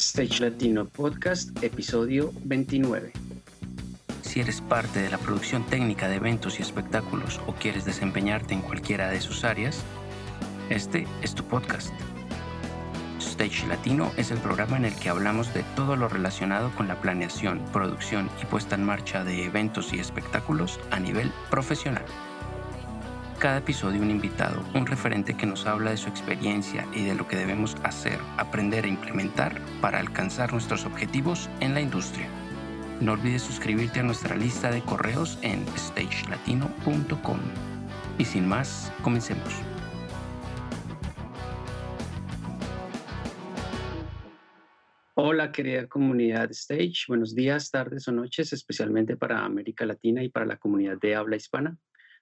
Stage Latino Podcast, episodio 29. Si eres parte de la producción técnica de eventos y espectáculos o quieres desempeñarte en cualquiera de sus áreas, este es tu podcast. Stage Latino es el programa en el que hablamos de todo lo relacionado con la planeación, producción y puesta en marcha de eventos y espectáculos a nivel profesional. Cada episodio un invitado, un referente que nos habla de su experiencia y de lo que debemos hacer, aprender e implementar para alcanzar nuestros objetivos en la industria. No olvides suscribirte a nuestra lista de correos en stagelatino.com. Y sin más, comencemos. Hola querida comunidad Stage, buenos días, tardes o noches, especialmente para América Latina y para la comunidad de habla hispana.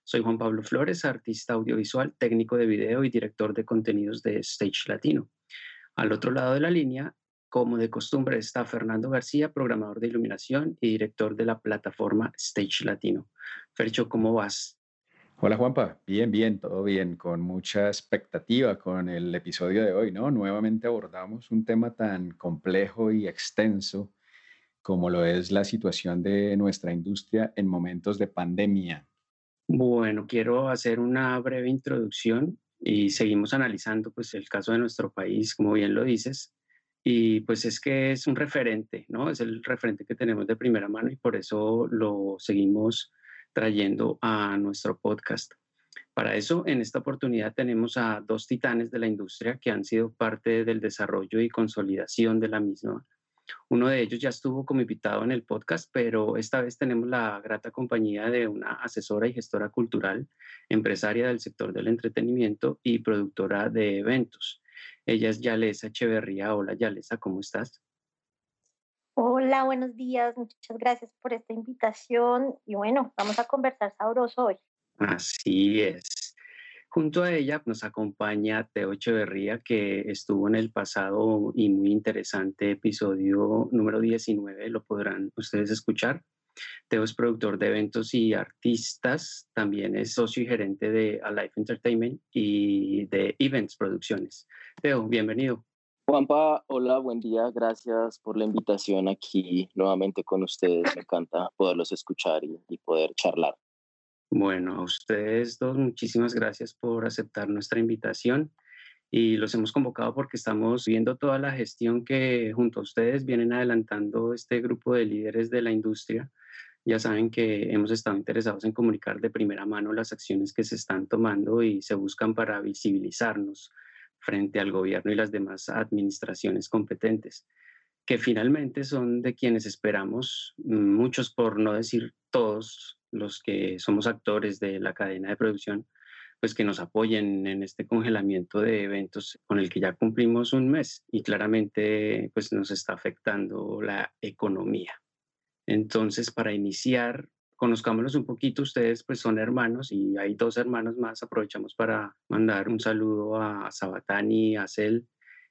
Soy Juan Pablo Flores, artista audiovisual, técnico de video y director de contenidos de Stage Latino. Al otro lado de la línea, como de costumbre, está Fernando García, programador de iluminación y director de la plataforma Stage Latino. Fercho, ¿cómo vas? Hola Juanpa, bien, bien, todo bien, con mucha expectativa con el episodio de hoy, ¿no? Nuevamente abordamos un tema tan complejo y extenso como lo es la situación de nuestra industria en momentos de pandemia. Bueno, quiero hacer una breve introducción y seguimos analizando pues el caso de nuestro país, como bien lo dices, y pues es que es un referente, ¿no? Es el referente que tenemos de primera mano y por eso lo seguimos trayendo a nuestro podcast. Para eso, en esta oportunidad tenemos a dos titanes de la industria que han sido parte del desarrollo y consolidación de la misma uno de ellos ya estuvo como invitado en el podcast, pero esta vez tenemos la grata compañía de una asesora y gestora cultural, empresaria del sector del entretenimiento y productora de eventos. Ella es Yalesa Echeverría. Hola Yalesa, ¿cómo estás? Hola, buenos días. Muchas gracias por esta invitación. Y bueno, vamos a conversar sabroso hoy. Así es. Junto a ella nos acompaña Teo Echeverría, que estuvo en el pasado y muy interesante episodio número 19, lo podrán ustedes escuchar. Teo es productor de eventos y artistas, también es socio y gerente de Alive Entertainment y de Events Producciones. Teo, bienvenido. Juanpa, hola, buen día, gracias por la invitación aquí nuevamente con ustedes. Me encanta poderlos escuchar y poder charlar. Bueno, a ustedes dos, muchísimas gracias por aceptar nuestra invitación y los hemos convocado porque estamos viendo toda la gestión que junto a ustedes vienen adelantando este grupo de líderes de la industria. Ya saben que hemos estado interesados en comunicar de primera mano las acciones que se están tomando y se buscan para visibilizarnos frente al gobierno y las demás administraciones competentes, que finalmente son de quienes esperamos, muchos por no decir todos, los que somos actores de la cadena de producción, pues que nos apoyen en este congelamiento de eventos con el que ya cumplimos un mes y claramente pues nos está afectando la economía. Entonces, para iniciar, conozcámoslos un poquito, ustedes pues son hermanos y hay dos hermanos más, aprovechamos para mandar un saludo a Sabatani a Cel,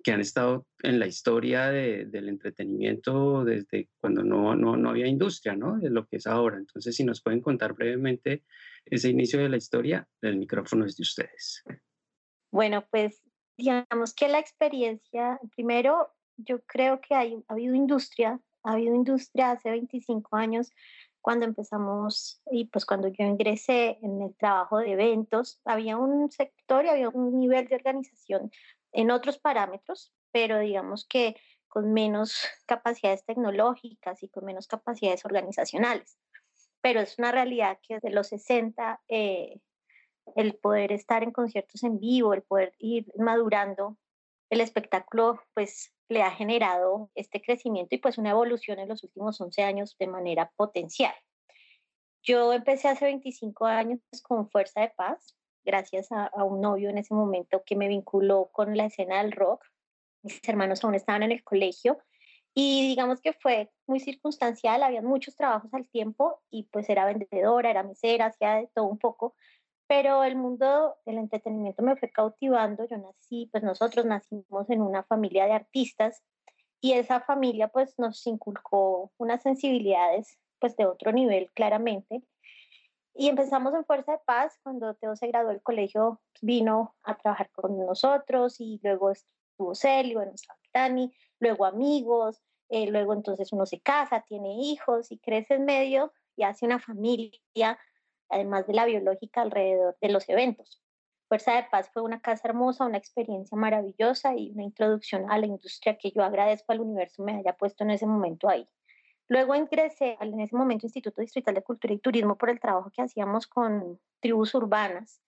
que han estado en la historia del entretenimiento desde cuando no, no, no, había industria, ¿no? De lo que es ahora. Entonces, si nos pueden contar brevemente ese inicio de la historia, el micrófono es de ustedes. Bueno, pues digamos que la experiencia, primero, yo creo que hay, ha habido industria, ha habido industria hace 25 años cuando empezamos y pues cuando yo ingresé en el trabajo de eventos, había un sector y había un nivel de organización en otros parámetros, pero digamos que con menos capacidades tecnológicas y con menos capacidades organizacionales. Pero es una realidad que desde los 60 eh, el poder estar en conciertos en vivo, el poder ir madurando el espectáculo, pues le ha generado este crecimiento y pues una evolución en los últimos 11 años de manera potencial. Yo empecé hace 25 años con Fuerza de Paz, gracias a, un novio en ese momento que me vinculó con la escena del rock. Mis hermanos aún estaban en el colegio y digamos que fue muy circunstancial, había muchos trabajos al tiempo y pues era vendedora, era mesera, hacía de todo un poco, pero el mundo del entretenimiento me fue cautivando. Yo nací, pues nosotros nacimos en una familia de artistas y esa familia pues nos inculcó unas sensibilidades pues de otro nivel claramente y empezamos en Fuerza de Paz, cuando Teo se graduó del colegio, vino a trabajar con nosotros y luego estuvo Celio, bueno, Dani, luego amigos, eh, luego entonces uno se casa, tiene hijos y crece en medio y hace una familia, además de la biológica, alrededor de los eventos. Fuerza de Paz fue una casa hermosa, una experiencia maravillosa y una introducción a la industria que yo agradezco al universo me haya puesto en ese momento ahí. Luego ingresé en ese momento Instituto Distrital de Cultura y Turismo por el trabajo que hacíamos con tribus urbanas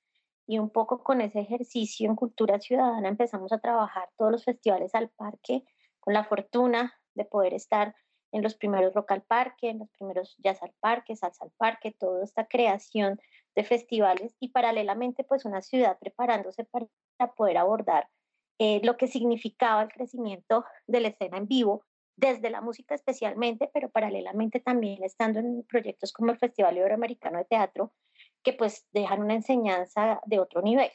y un poco con ese ejercicio en cultura ciudadana empezamos a trabajar todos los festivales al parque con la fortuna de poder estar en los primeros rock al parque, en los primeros jazz al parque, salsa al parque, toda esta creación de festivales y paralelamente pues una ciudad preparándose para poder abordar eh, lo que significaba el crecimiento de la escena en vivo, desde la música especialmente, pero paralelamente también estando en proyectos como el Festival Iberoamericano de Teatro, que pues dejan una enseñanza de otro nivel.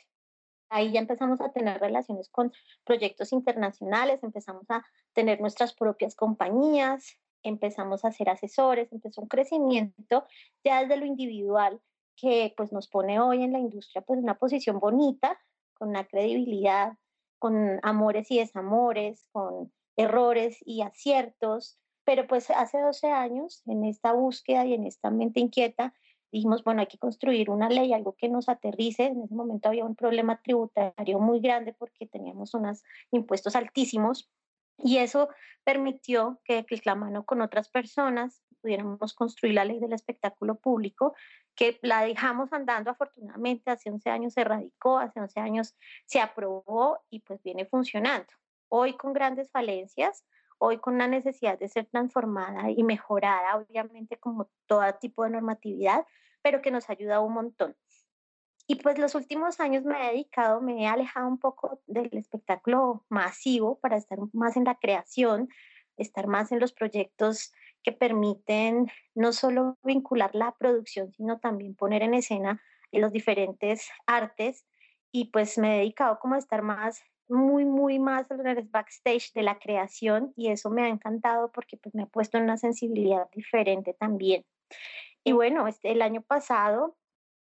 Ahí ya empezamos a tener relaciones con proyectos internacionales, empezamos a tener nuestras propias compañías, empezamos a ser asesores, empezó un crecimiento ya desde lo individual que pues nos pone hoy en la industria pues una posición bonita, con una credibilidad, con amores y desamores, con errores y aciertos, pero pues hace 12 años en esta búsqueda y en esta mente inquieta dijimos, bueno, hay que construir una ley, algo que nos aterrice. En ese momento había un problema tributario muy grande porque teníamos unos impuestos altísimos y eso permitió que, que la mano con otras personas pudiéramos construir la ley del espectáculo público, que la dejamos andando afortunadamente, hace 11 años se radicó, hace 11 años se aprobó y pues viene funcionando. Hoy con grandes falencias, hoy con la necesidad de ser transformada y mejorada, obviamente como todo tipo de normatividad, pero que nos ayuda un montón. Y pues los últimos años me he dedicado, me he alejado un poco del espectáculo masivo para estar más en la creación, estar más en los proyectos que permiten no solo vincular la producción, sino también poner en escena los diferentes artes. Y pues me he dedicado como a estar más muy, muy más en el backstage de la creación y eso me ha encantado porque pues me ha puesto en una sensibilidad diferente también. Y bueno, este, el año pasado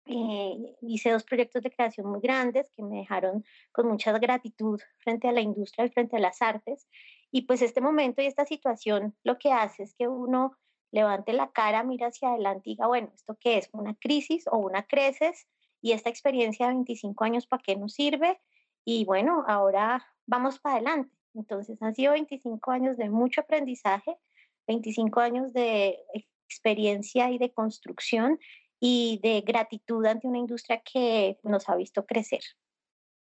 eh, hice dos proyectos de creación muy grandes que me dejaron con mucha gratitud frente a la industria y frente a las artes. Y pues este momento y esta situación lo que hace es que uno levante la cara, mira hacia adelante y diga, bueno, ¿esto qué es? ¿Una crisis o una creces? Y esta experiencia de 25 años, ¿para qué nos sirve? Y bueno, ahora vamos para adelante. Entonces han sido 25 años de mucho aprendizaje, 25 años de experiencia y de construcción y de gratitud ante una industria que nos ha visto crecer.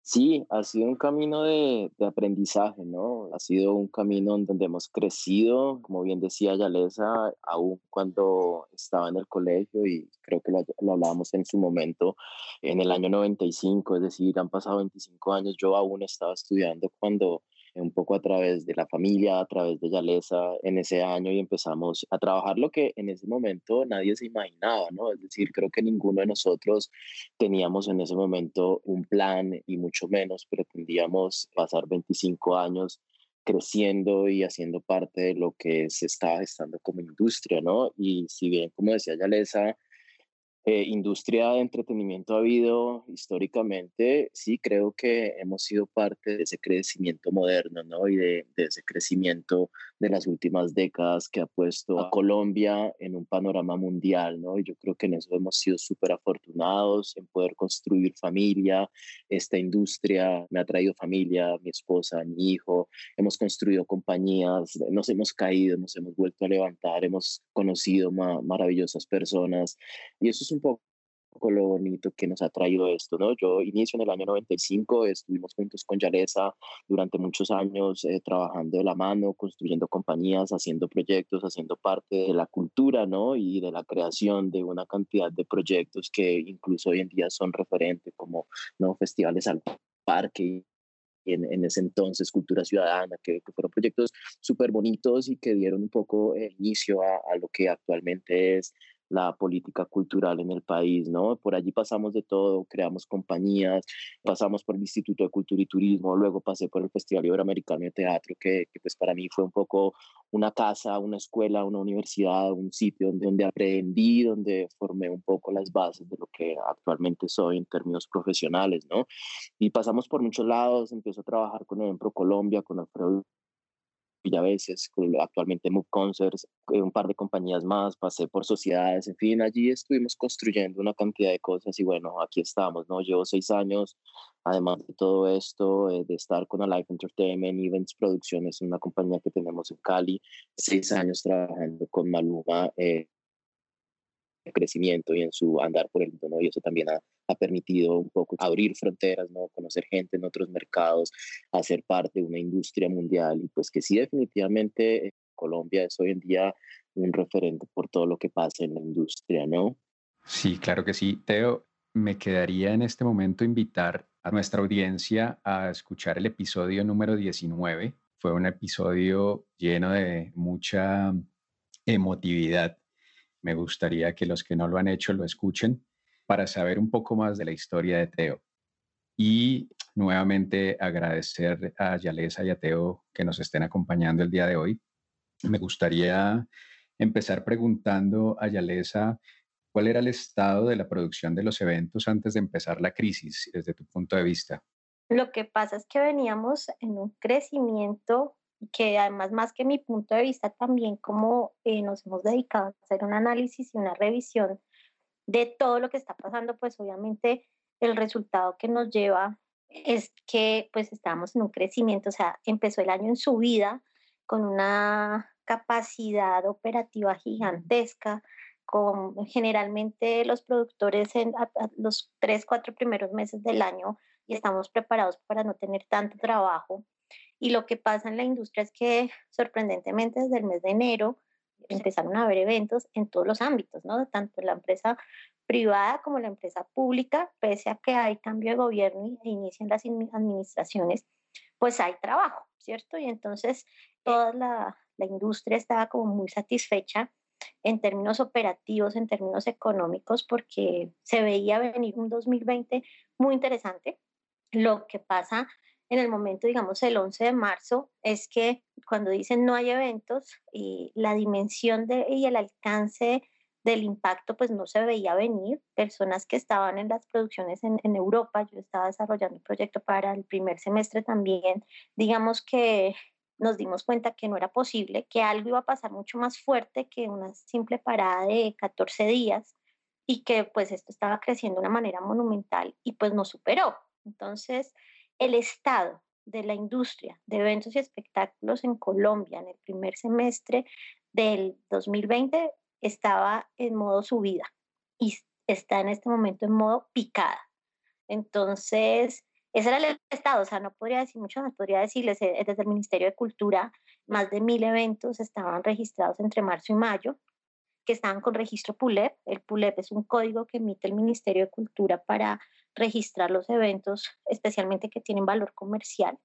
Sí, ha sido un camino de, aprendizaje, ¿no? Ha sido un camino donde hemos crecido, como bien decía Yalesa, aún cuando estaba en el colegio y creo que lo, lo hablábamos en su momento, en el año 95, es decir, han pasado 25 años, yo aún estaba estudiando cuando un poco a través de la familia, a través de Yalesa en ese año y empezamos a trabajar lo que en ese momento nadie se imaginaba, ¿no? Es decir, creo que ninguno de nosotros teníamos en ese momento un plan y mucho menos pretendíamos pasar 25 años creciendo y haciendo parte de lo que se está gestando como industria, ¿no? Y si bien, como decía Yalesa, eh, industria de entretenimiento ha habido históricamente, sí creo que hemos sido parte de ese crecimiento moderno, ¿no? Y de, de, ese crecimiento de las últimas décadas que ha puesto a Colombia en un panorama mundial, ¿no? Y yo creo que en eso hemos sido súper afortunados en poder construir familia. Esta industria me ha traído familia, mi esposa, mi hijo. Hemos construido compañías, nos hemos caído, nos hemos vuelto a levantar, hemos conocido maravillosas personas. Y eso es un un poco lo bonito que nos ha traído esto, ¿no? Yo inicio en el año 95, estuvimos juntos con Yaresa durante muchos años eh, trabajando de la mano, construyendo compañías, haciendo proyectos, haciendo parte de la cultura, ¿no? Y de la creación de una cantidad de proyectos que incluso hoy en día son referentes como, ¿no? Festivales al parque en, en, ese entonces Cultura Ciudadana, que, fueron proyectos súper bonitos y que dieron un poco el inicio a, a, lo que actualmente es la política cultural en el país, ¿no? Por allí pasamos de todo, creamos compañías, pasamos por el Instituto de Cultura y Turismo, luego pasé por el Festival Iberoamericano de Teatro, que, pues para mí fue un poco una casa, una escuela, una universidad, un sitio donde, aprendí, donde formé un poco las bases de lo que actualmente soy en términos profesionales, ¿no? Y pasamos por muchos lados, empiezo a trabajar con Pro Colombia, con Alfredo a veces, actualmente Move Concerts, eh, un par de compañías más, pasé por sociedades, en fin, allí estuvimos construyendo una cantidad de cosas y bueno, aquí estamos, ¿no? Llevo seis años, además de todo esto, eh, de estar con Alive Entertainment, Events Producciones, una compañía que tenemos en Cali, seis años trabajando con Maluma. Eh, crecimiento y en su andar por el mundo, ¿no? Y eso también ha, ha, permitido un poco abrir fronteras, ¿no? Conocer gente en otros mercados, hacer parte de una industria mundial y pues que sí definitivamente Colombia es hoy en día un referente por todo lo que pasa en la industria, ¿no? Sí, claro que sí. Teo, me quedaría en este momento invitar a nuestra audiencia a escuchar el episodio número 19. Fue un episodio lleno de mucha emotividad me gustaría que los que no lo han hecho lo escuchen para saber un poco más de la historia de Teo. Y nuevamente agradecer a Yalesa y a Teo que nos estén acompañando el día de hoy. Me gustaría empezar preguntando a Yalesa cuál era el estado de la producción de los eventos antes de empezar la crisis, desde tu punto de vista. Lo que pasa es que veníamos en un crecimiento que además más que mi punto de vista también como eh, nos hemos dedicado a hacer un análisis y una revisión de todo lo que está pasando, pues obviamente el resultado que nos lleva es que pues estamos en un crecimiento, o sea, empezó el año en su vida con una capacidad operativa gigantesca, con generalmente los productores en los tres, cuatro primeros meses del año y estamos preparados para no tener tanto trabajo y lo que pasa en la industria es que sorprendentemente desde el mes de enero empezaron a haber eventos en todos los ámbitos, ¿no? Tanto la empresa privada como la empresa pública, pese a que hay cambio de gobierno e inician las administraciones, pues hay trabajo, ¿cierto? Y entonces toda la, la industria estaba como muy satisfecha en términos operativos, en términos económicos, porque se veía venir un 2020 muy interesante. Lo que pasa en el momento, digamos, el 11 de marzo, es que cuando dicen no hay eventos, y la dimensión de, y el alcance del impacto pues no se veía venir. Personas que estaban en las producciones en, en, Europa, yo estaba desarrollando un proyecto para el primer semestre también, digamos que nos dimos cuenta que no era posible, que algo iba a pasar mucho más fuerte que una simple parada de 14 días y que pues esto estaba creciendo de una manera monumental y pues nos superó. Entonces, el estado de la industria de eventos y espectáculos en Colombia en el primer semestre del 2020 estaba en modo subida y está en este momento en modo picada. Entonces, ese era el estado, o sea, no podría decir mucho más, podría decirles eh, desde el Ministerio de Cultura, más de mil eventos estaban registrados entre marzo y mayo, que estaban con registro PULEP. El PULEP es un código que emite el Ministerio de Cultura para registrar los eventos, especialmente que tienen valor comercial.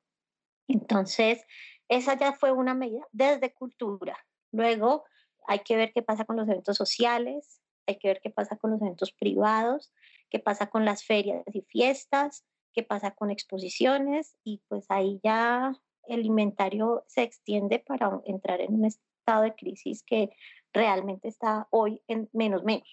Entonces, esa ya fue una medida desde cultura. Luego hay que ver qué pasa con los eventos sociales, hay que ver qué pasa con los eventos privados, qué pasa con las ferias y fiestas, qué pasa con exposiciones y pues ahí ya el inventario se extiende para entrar en un estado de crisis que realmente está hoy en menos menos.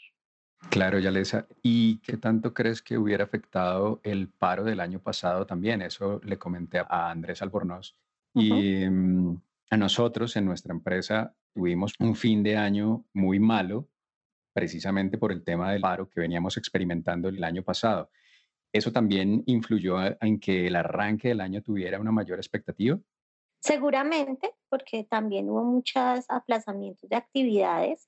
Claro, Yalesa. ¿Y qué tanto crees que hubiera afectado el paro del año pasado también? Eso le comenté a Andrés Albornoz. Y mm, a nosotros en nuestra empresa tuvimos un fin de año muy malo, precisamente por el tema del paro que veníamos experimentando el año pasado. ¿Eso también influyó en que el arranque del año tuviera una mayor expectativa? Seguramente, porque también hubo muchos aplazamientos de actividades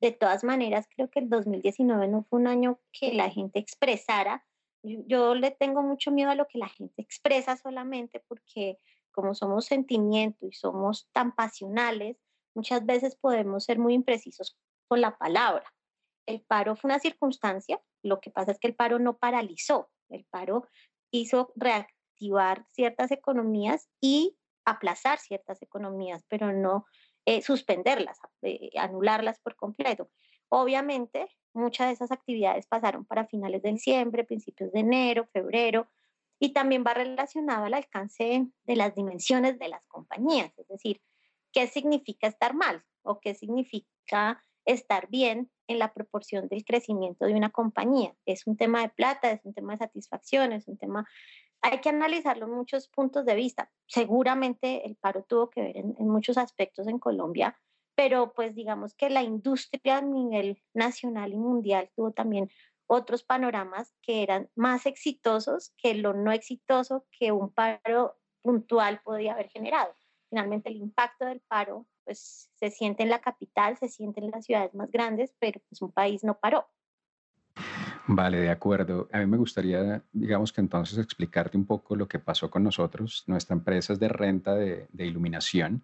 de todas maneras, creo que el 2019 no fue un año que la gente expresara. Yo, le tengo mucho miedo a lo que la gente expresa solamente porque como somos sentimiento y somos tan pasionales, muchas veces podemos ser muy imprecisos con la palabra. El paro fue una circunstancia, lo que pasa es que el paro no paralizó, el paro hizo reactivar ciertas economías y aplazar ciertas economías, pero no eh, suspenderlas, eh, anularlas por completo. Obviamente, muchas de esas actividades pasaron para finales de diciembre, principios de enero, febrero, y también va relacionado al alcance de las dimensiones de las compañías, es decir, qué significa estar mal o qué significa estar bien en la proporción del crecimiento de una compañía. Es un tema de plata, es un tema de satisfacción, es un tema hay que analizarlo en muchos puntos de vista. Seguramente el paro tuvo que ver en, muchos aspectos en Colombia, pero pues digamos que la industria a nivel nacional y mundial tuvo también otros panoramas que eran más exitosos que lo no exitoso que un paro puntual podía haber generado. Finalmente el impacto del paro pues se siente en la capital, se siente en las ciudades más grandes, pero pues un país no paró. Vale, de acuerdo. A mí me gustaría, digamos que entonces explicarte un poco lo que pasó con nosotros. Nuestra empresa es de renta de, de iluminación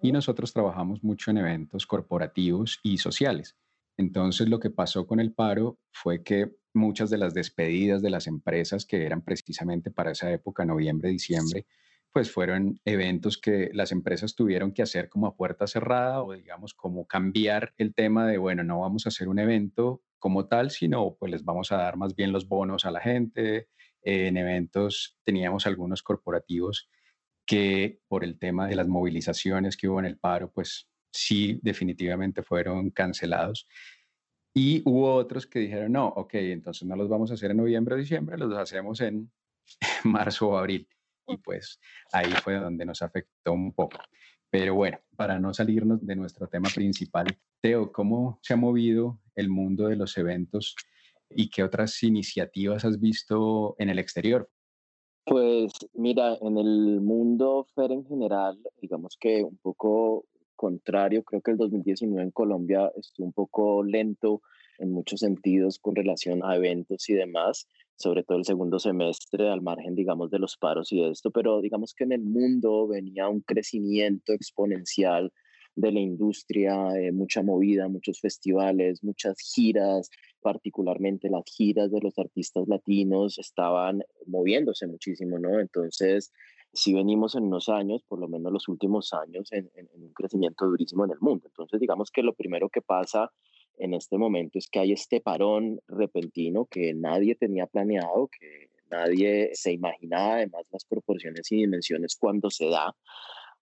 y nosotros trabajamos mucho en eventos corporativos y sociales. Entonces lo que pasó con el paro fue que muchas de las despedidas de las empresas que eran precisamente para esa época, noviembre, diciembre, pues fueron eventos que las empresas tuvieron que hacer como a puerta cerrada o digamos como cambiar el tema de, bueno, no vamos a hacer un evento como tal, sino pues les vamos a dar más bien los bonos a la gente. en eventos teníamos algunos corporativos que por el tema de las movilizaciones que hubo en el paro, pues sí, definitivamente fueron cancelados. Y hubo otros que dijeron, no, ok, entonces no los vamos a hacer en noviembre o diciembre, los hacemos en marzo o abril. Y pues ahí fue donde nos afectó un poco. Pero bueno, para no salirnos de nuestro tema principal, Teo, ¿cómo se ha movido el mundo de los eventos y qué otras iniciativas has visto en el exterior? Pues mira, en el mundo FER en general, digamos que un poco contrario, creo que el 2019 en Colombia estuvo un poco lento en muchos sentidos con relación a eventos y demás, sobre todo el segundo semestre, al margen, digamos, de los paros y de esto, pero digamos que en el mundo venía un crecimiento exponencial de la industria, eh, mucha movida, muchos festivales, muchas giras, particularmente las giras de los artistas latinos estaban moviéndose muchísimo, ¿no? Entonces, si venimos en unos años, por lo menos los últimos años, en, un crecimiento durísimo en el mundo. Entonces, digamos que lo primero que pasa en este momento es que hay este parón repentino que nadie tenía planeado, que nadie se imaginaba, además las proporciones y dimensiones cuando se da.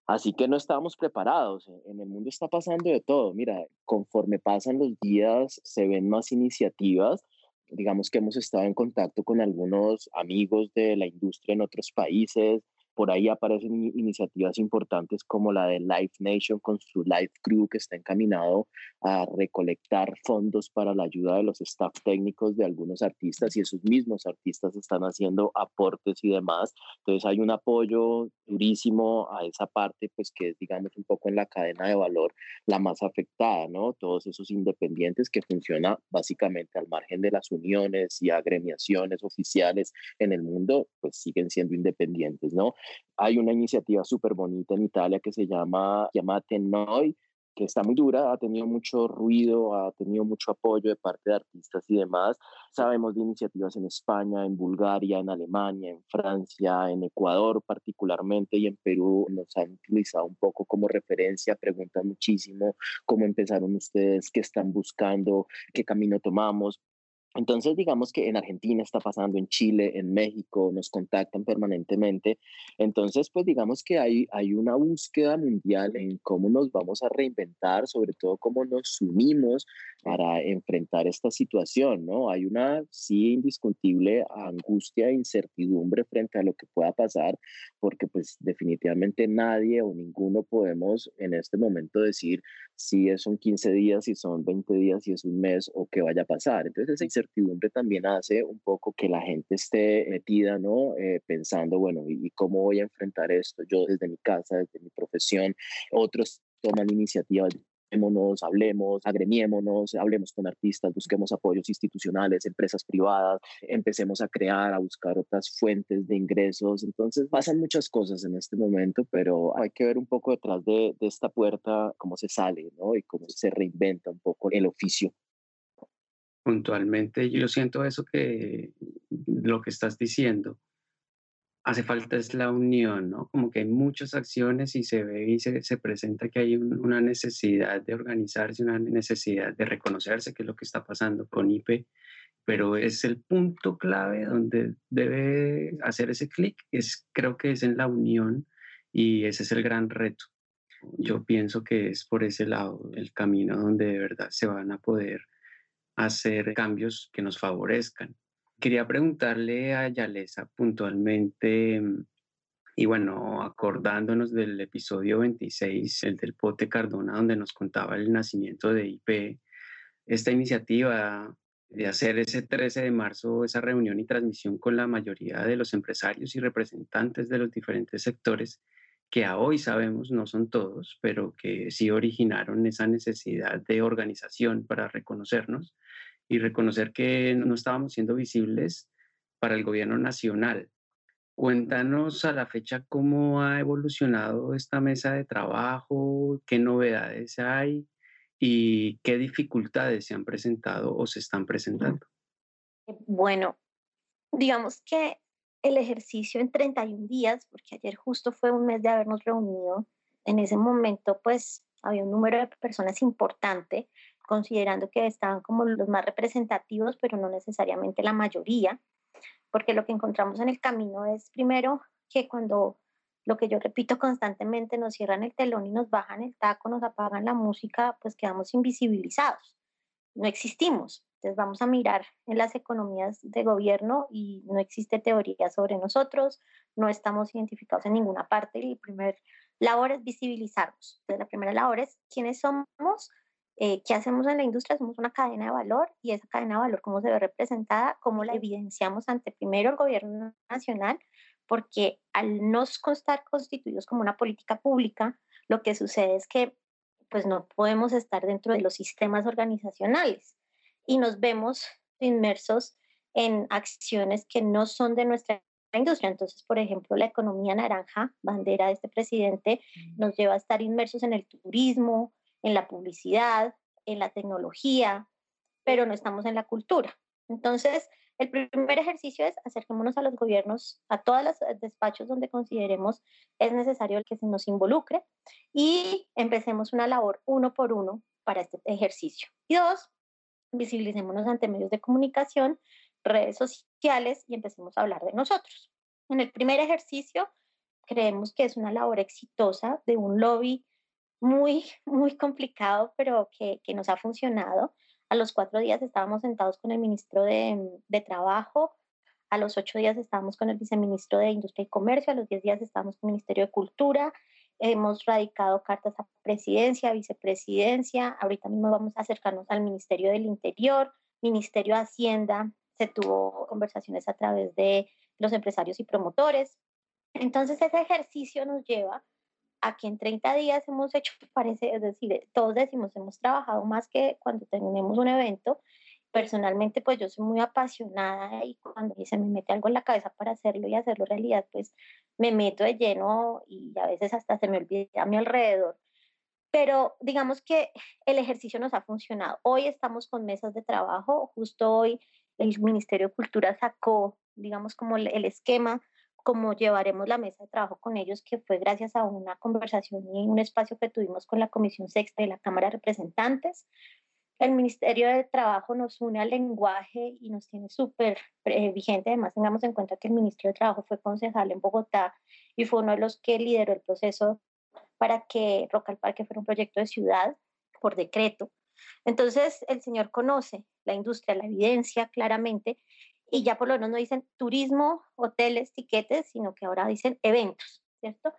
Así que no estábamos preparados. En el mundo está pasando de todo. Mira, conforme pasan los días, se ven más iniciativas digamos que hemos estado en contacto con algunos amigos de la industria en otros países, por ahí aparecen iniciativas importantes como la de Life Nation con su Life Crew que está encaminado a recolectar fondos para la ayuda de los staff técnicos de algunos artistas y esos mismos artistas están haciendo aportes y demás. Entonces hay un apoyo durísimo a esa parte, pues que es, digamos, un poco en la cadena de valor la más afectada, ¿no? Todos esos independientes que funcionan básicamente al margen de las uniones y agremiaciones oficiales en el mundo, pues siguen siendo independientes, ¿no? Hay una iniciativa súper bonita en Italia que se llama, llama Tenoi, que está muy dura, ha tenido mucho ruido, ha tenido mucho apoyo de parte de artistas y demás. Sabemos de iniciativas en España, en Bulgaria, en Alemania, en Francia, en Ecuador particularmente y en Perú nos han utilizado un poco como referencia, preguntan muchísimo cómo empezaron ustedes, qué están buscando, qué camino tomamos. Entonces, digamos que en Argentina está pasando, en Chile, en México, nos contactan permanentemente. Entonces, pues digamos que hay, hay una búsqueda mundial en cómo nos vamos a reinventar, sobre todo cómo nos unimos para enfrentar esta situación, ¿no? Hay una, sí, indiscutible angustia e incertidumbre frente a lo que pueda pasar, porque pues definitivamente nadie o ninguno podemos en este momento decir si son 15 días, si son 20 días, si es un mes o qué vaya a pasar. Entonces, esa incertidumbre también hace un poco que la gente esté metida, ¿no? Eh, pensando, bueno, ¿y, cómo voy a enfrentar esto? Yo desde mi casa, desde mi profesión, otros toman iniciativas hablemos, agremiémonos, hablemos con artistas, busquemos apoyos institucionales, empresas privadas, empecemos a crear, a buscar otras fuentes de ingresos. Entonces pasan muchas cosas en este momento, pero hay que ver un poco detrás de, de esta puerta cómo se sale, ¿no? Y cómo se reinventa un poco el oficio puntualmente yo siento eso que lo que estás diciendo. Hace falta es la unión, ¿no? Como que hay muchas acciones y se ve y se, se presenta que hay una necesidad de organizarse, una necesidad de reconocerse, que es lo que está pasando con IPE, pero es el punto clave donde debe hacer ese clic, es, creo que es en la unión y ese es el gran reto. Yo pienso que es por ese lado el camino donde de verdad se van a poder hacer cambios que nos favorezcan. Quería preguntarle a Yalesa puntualmente, y bueno, acordándonos del episodio 26, el del Pote Cardona, donde nos contaba el nacimiento de IP, esta iniciativa de hacer ese 13 de marzo esa reunión y transmisión con la mayoría de los empresarios y representantes de los diferentes sectores, que a hoy sabemos no son todos, pero que sí originaron esa necesidad de organización para reconocernos y reconocer que no estábamos siendo visibles para el gobierno nacional. Cuéntanos a la fecha cómo ha evolucionado esta mesa de trabajo, qué novedades hay y qué dificultades se han presentado o se están presentando. Eh, bueno, digamos que el ejercicio en 31 días, porque ayer justo fue un mes de habernos reunido, en ese momento pues había un número de personas importante, considerando que estaban como los más representativos, pero no necesariamente la mayoría, porque lo que encontramos en el camino es primero que cuando lo que yo repito constantemente, nos cierran el telón y nos bajan el taco, nos apagan la música, pues quedamos invisibilizados, no existimos. Entonces vamos a mirar en las economías de gobierno y no existe teoría sobre nosotros, no estamos identificados en ninguna parte y la primera labor es visibilizarnos. Entonces la primera labor es quiénes somos, eh, qué hacemos en la industria, somos una cadena de valor y esa cadena de valor, cómo se ve representada, cómo la evidenciamos ante primero el gobierno nacional, porque al no constar constituidos como una política pública, lo que sucede es que pues no podemos estar dentro de los sistemas organizacionales y nos vemos inmersos en acciones que no son de nuestra industria. Entonces, por ejemplo, la economía naranja, bandera de este presidente, nos lleva a estar inmersos en el turismo, en la publicidad, en la tecnología, pero no estamos en la cultura. Entonces, el primer ejercicio es acerquémonos a los gobiernos, a todos los eh, despachos donde consideremos es necesario que se nos involucre y empecemos una labor uno por uno para este ejercicio. Y dos, visibilicémonos ante medios de comunicación, redes sociales y empecemos a hablar de nosotros. En el primer ejercicio, creemos que es una labor exitosa de un lobby muy, muy complicado, pero que, que nos ha funcionado. A los cuatro días estábamos sentados con el ministro de, Trabajo, a los ocho días estábamos con el viceministro de Industria y Comercio, a los diez días estábamos con el Ministerio de Cultura, hemos radicado cartas a presidencia, vicepresidencia, ahorita mismo vamos a acercarnos al Ministerio del Interior, Ministerio de Hacienda, se tuvo conversaciones a través de los empresarios y promotores. Entonces ese ejercicio nos lleva aquí en 30 días hemos hecho, parece, es decir, todos decimos, hemos trabajado más que cuando tenemos un evento. Personalmente, pues yo soy muy apasionada y cuando se me mete algo en la cabeza para hacerlo y hacerlo realidad, pues me meto de lleno y a veces hasta se me olvida a mi alrededor. Pero digamos que el ejercicio nos ha funcionado. Hoy estamos con mesas de trabajo, justo hoy el Ministerio de Cultura sacó, digamos, como el esquema cómo llevaremos la mesa de trabajo con ellos, que fue gracias a una conversación y un espacio que tuvimos con la Comisión Sexta de la Cámara de Representantes. El Ministerio de Trabajo nos une al lenguaje y nos tiene súper eh, vigente. Además, tengamos en cuenta que el Ministerio de Trabajo fue concejal en Bogotá y fue uno de los que lideró el proceso para que Roca al Parque fuera un proyecto de ciudad por decreto. Entonces, el señor conoce la industria, la evidencia claramente y ya por lo menos no dicen turismo, hoteles, tiquetes, sino que ahora dicen eventos, ¿cierto?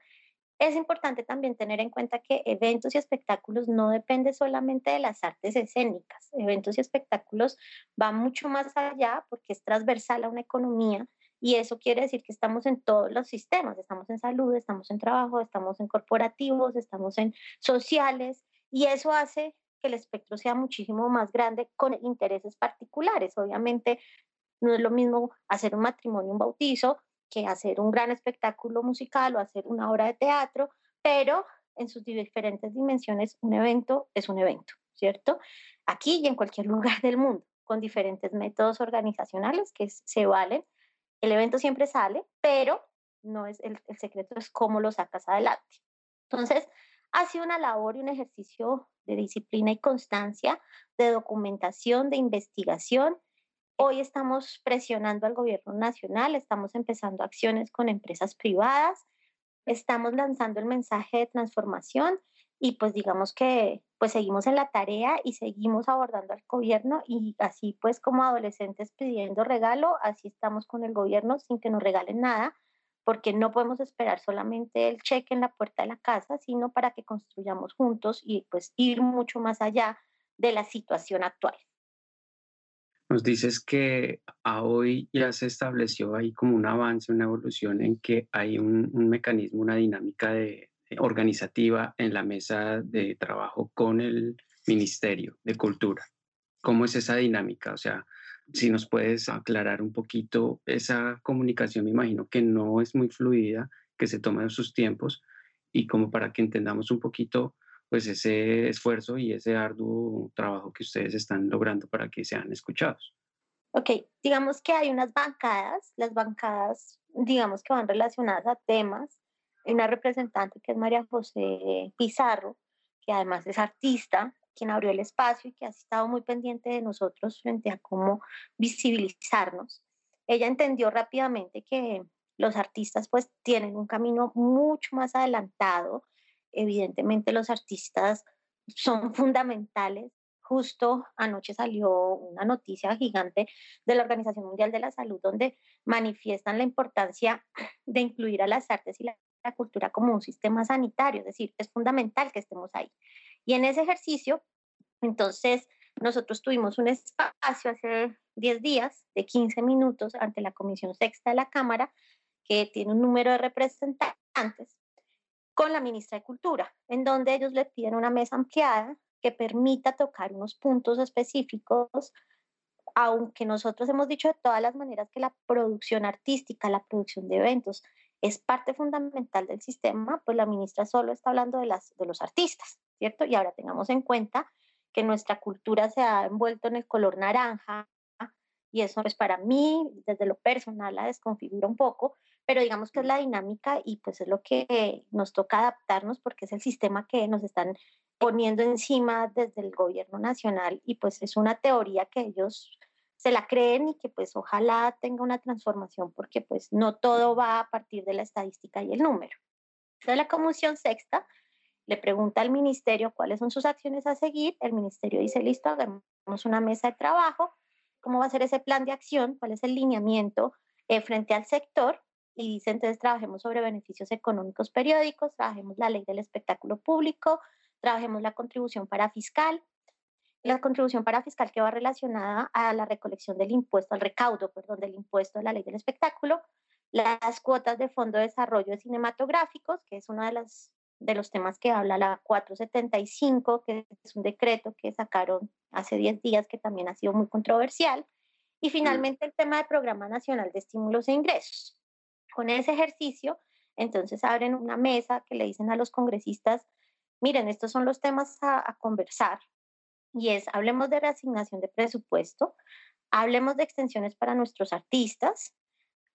Es importante también tener en cuenta que eventos y espectáculos no depende solamente de las artes escénicas. Eventos y espectáculos van mucho más allá porque es transversal a una economía y eso quiere decir que estamos en todos los sistemas. Estamos en salud, estamos en trabajo, estamos en corporativos, estamos en sociales y eso hace que el espectro sea muchísimo más grande con intereses particulares. Obviamente no es lo mismo hacer un matrimonio, un bautizo, que hacer un gran espectáculo musical o hacer una obra de teatro, pero en sus diferentes dimensiones un evento es un evento, ¿cierto? Aquí y en cualquier lugar del mundo, con diferentes métodos organizacionales que se valen. El evento siempre sale, pero no es el, el secreto es cómo lo sacas adelante. Entonces, ha sido una labor y un ejercicio de disciplina y constancia, de documentación, de investigación Hoy estamos presionando al gobierno nacional, estamos empezando acciones con empresas privadas, estamos lanzando el mensaje de transformación y pues digamos que pues seguimos en la tarea y seguimos abordando al gobierno y así pues como adolescentes pidiendo regalo, así estamos con el gobierno sin que nos regalen nada, porque no podemos esperar solamente el cheque en la puerta de la casa, sino para que construyamos juntos y pues ir mucho más allá de la situación actual. Nos dices que hoy ya se estableció ahí como un avance, una evolución en que hay un, un mecanismo, una dinámica de, organizativa en la mesa de trabajo con el Ministerio de Cultura. ¿Cómo es esa dinámica? O sea, si nos puedes aclarar un poquito esa comunicación, me imagino que no es muy fluida, que se toma en sus tiempos y como para que entendamos un poquito pues ese esfuerzo y ese arduo trabajo que ustedes están logrando para que sean escuchados. Ok, digamos que hay unas bancadas, las bancadas digamos que van relacionadas a temas. Hay una representante que es María José Pizarro, que además es artista, quien abrió el espacio y que ha estado muy pendiente de nosotros frente a cómo visibilizarnos. Ella entendió rápidamente que los artistas pues tienen un camino mucho más adelantado evidentemente los artistas son fundamentales. Justo anoche salió una noticia gigante de la Organización Mundial de la Salud donde manifiestan la importancia de incluir a las artes y la, cultura como un sistema sanitario, es decir, es fundamental que estemos ahí. Y en ese ejercicio, entonces, nosotros tuvimos un espacio hace 10 días de 15 minutos ante la Comisión Sexta de la Cámara, que tiene un número de representantes, con la ministra de Cultura, en donde ellos le piden una mesa ampliada que permita tocar unos puntos específicos, aunque nosotros hemos dicho de todas las maneras que la producción artística, la producción de eventos es parte fundamental del sistema, pues la ministra solo está hablando de, las, de los artistas, ¿cierto? Y ahora tengamos en cuenta que nuestra cultura se ha envuelto en el color naranja y eso es pues, para mí, desde lo personal, la desconfigura un poco, pero digamos que es la dinámica y pues es lo que nos toca adaptarnos porque es el sistema que nos están poniendo encima desde el gobierno nacional y pues es una teoría que ellos se la creen y que pues ojalá tenga una transformación porque pues no todo va a partir de la estadística y el número. Entonces la Comisión Sexta le pregunta al ministerio cuáles son sus acciones a seguir, el ministerio dice, listo, hagamos una mesa de trabajo, cómo va a ser ese plan de acción, cuál es el lineamiento eh, frente al sector y dice entonces trabajemos sobre beneficios económicos periódicos, trabajemos la ley del espectáculo público, trabajemos la contribución para fiscal, la contribución para fiscal que va relacionada a la recolección del impuesto, al recaudo, perdón, del impuesto de la ley del espectáculo, las cuotas de fondo de desarrollo de cinematográficos, que es uno de los, de los temas que habla la 475, que es un decreto que sacaron hace 10 días que también ha sido muy controversial, y finalmente el tema del Programa Nacional de Estímulos e Ingresos. Con ese ejercicio, entonces abren una mesa que le dicen a los congresistas, miren, estos son los temas a, conversar, y es, hablemos de reasignación de presupuesto, hablemos de extensiones para nuestros artistas,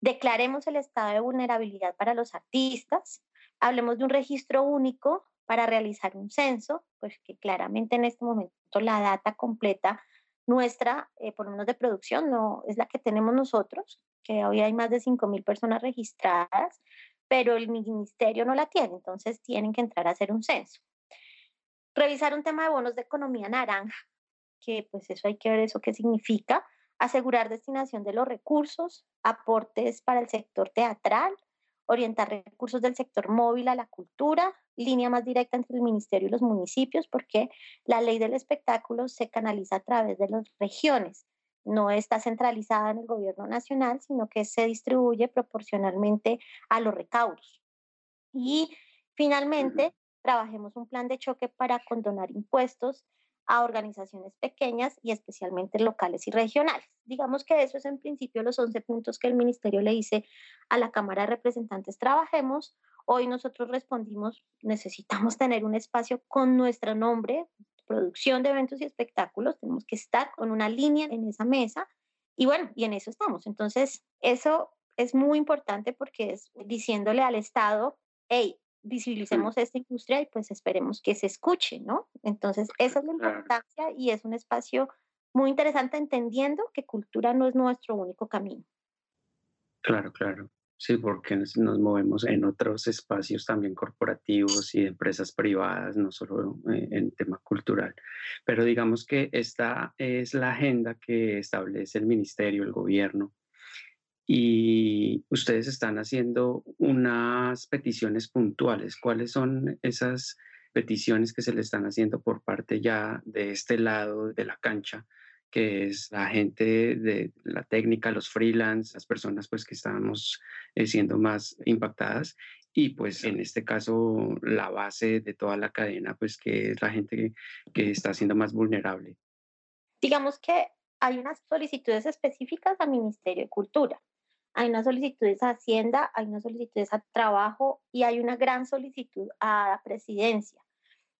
declaremos el estado de vulnerabilidad para los artistas, hablemos de un registro único para realizar un censo, pues que claramente en este momento la data completa nuestra, eh, por lo menos de producción, no es la que tenemos nosotros, que hoy hay más de 5.000 personas registradas, pero el ministerio no la tiene, entonces tienen que entrar a hacer un censo. Revisar un tema de bonos de economía naranja, que pues eso hay que ver eso qué significa, asegurar destinación de los recursos, aportes para el sector teatral, orientar recursos del sector móvil a la cultura, línea más directa entre el ministerio y los municipios, porque la ley del espectáculo se canaliza a través de las regiones no está centralizada en el gobierno nacional, sino que se distribuye proporcionalmente a los recaudos. Y finalmente, trabajemos un plan de choque para condonar impuestos a organizaciones pequeñas y especialmente locales y regionales. Digamos que eso es en principio los 11 puntos que el ministerio le dice a la Cámara de Representantes, trabajemos. Hoy nosotros respondimos, necesitamos tener un espacio con nuestro nombre, producción de eventos y espectáculos, tenemos que estar con una línea en esa mesa y bueno, y en eso estamos. Entonces, eso es muy importante porque es diciéndole al Estado, hey, visibilicemos esta industria y pues esperemos que se escuche, ¿no? Entonces, esa es la importancia y es un espacio muy interesante entendiendo que cultura no es nuestro único camino. Claro, claro. Sí, porque nos, movemos en otros espacios también corporativos y de empresas privadas, no solo eh, en tema cultural. Pero digamos que esta es la agenda que establece el ministerio, el gobierno, y ustedes están haciendo unas peticiones puntuales. ¿Cuáles son esas peticiones que se le están haciendo por parte ya de este lado de la cancha que es la gente de la técnica, los freelance, las personas pues que estamos eh, siendo más impactadas y pues en este caso la base de toda la cadena pues que es la gente que, está siendo más vulnerable. Digamos que hay unas solicitudes específicas al Ministerio de Cultura, hay unas solicitudes a Hacienda, hay unas solicitudes a Trabajo y hay una gran solicitud a la Presidencia.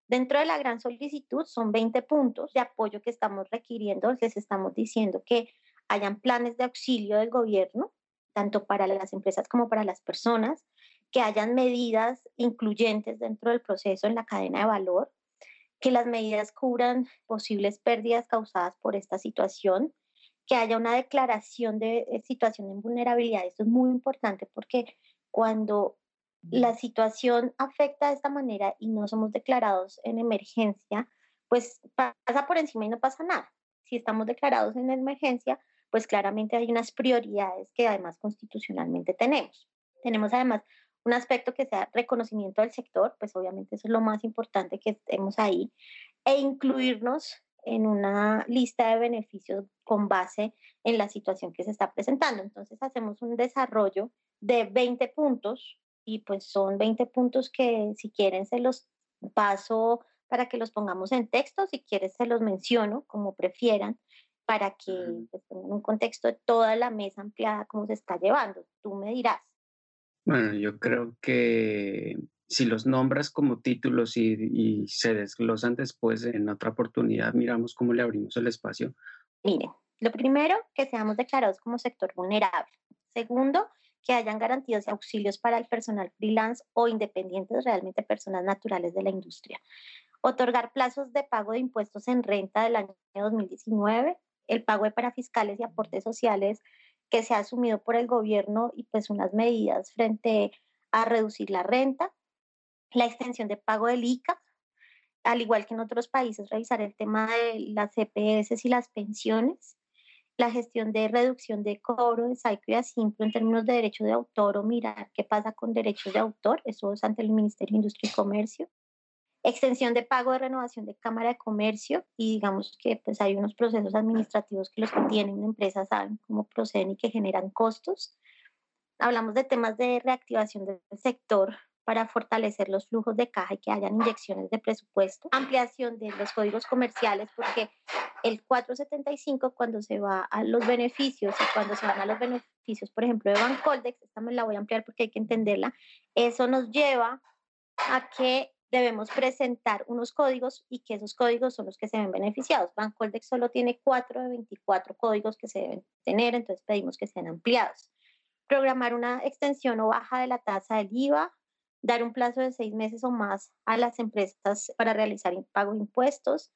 Dentro de la gran solicitud son 20 puntos de apoyo que estamos requiriendo, les estamos diciendo que hayan planes de auxilio del gobierno, tanto para las empresas como para las personas, que hayan medidas incluyentes dentro del proceso en la cadena de valor, que las medidas cubran posibles pérdidas causadas por esta situación, que haya una declaración de eh, situación de vulnerabilidad. Esto es muy importante porque cuando la situación afecta de esta manera y no somos declarados en emergencia, pues pasa por encima y no pasa nada. Si estamos declarados en emergencia, pues claramente hay unas prioridades que además constitucionalmente tenemos. Tenemos además un aspecto que sea reconocimiento del sector, pues obviamente eso es lo más importante que estemos ahí, e incluirnos en una lista de beneficios con base en la situación que se está presentando. Entonces hacemos un desarrollo de 20 puntos y pues son 20 puntos que si quieren se los paso para que los pongamos en texto, si quieres se los menciono como prefieran, para que pues, tengan un contexto de toda la mesa ampliada cómo se está llevando. Tú me dirás. Bueno, yo creo que si los nombras como títulos y, y se desglosan después en otra oportunidad, miramos cómo le abrimos el espacio. Miren, lo primero, que seamos declarados como sector vulnerable. Segundo, que hayan garantías y auxilios para el personal freelance o independientes, realmente personas naturales de la industria. Otorgar plazos de pago de impuestos en renta del año 2019, el pago de parafiscales y aportes sociales que se ha asumido por el gobierno y pues unas medidas frente a reducir la renta, la extensión de pago del ICA, al igual que en otros países, revisar el tema de las CPS y las pensiones, la gestión de reducción de cobro de SAICO y ASIMPRO en términos de derecho de autor o mirar qué pasa con derechos de autor, eso es ante el Ministerio de Industria y Comercio. Extensión de pago de renovación de Cámara de Comercio y digamos que pues hay unos procesos administrativos que los que tienen empresas saben cómo proceden y que generan costos. Hablamos de temas de reactivación del sector para fortalecer los flujos de caja y que hayan inyecciones de presupuesto, ampliación de los códigos comerciales, porque el 475 cuando se va a los beneficios y cuando se van a los beneficios, por ejemplo, de Bancoldex, esta me la voy a ampliar porque hay que entenderla, eso nos lleva a que debemos presentar unos códigos y que esos códigos son los que se ven beneficiados. Bancoldex solo tiene 4 de 24 códigos que se deben tener, entonces pedimos que sean ampliados. Programar una extensión o baja de la tasa del IVA, dar un plazo de seis meses o más a las empresas para realizar pago de impuestos,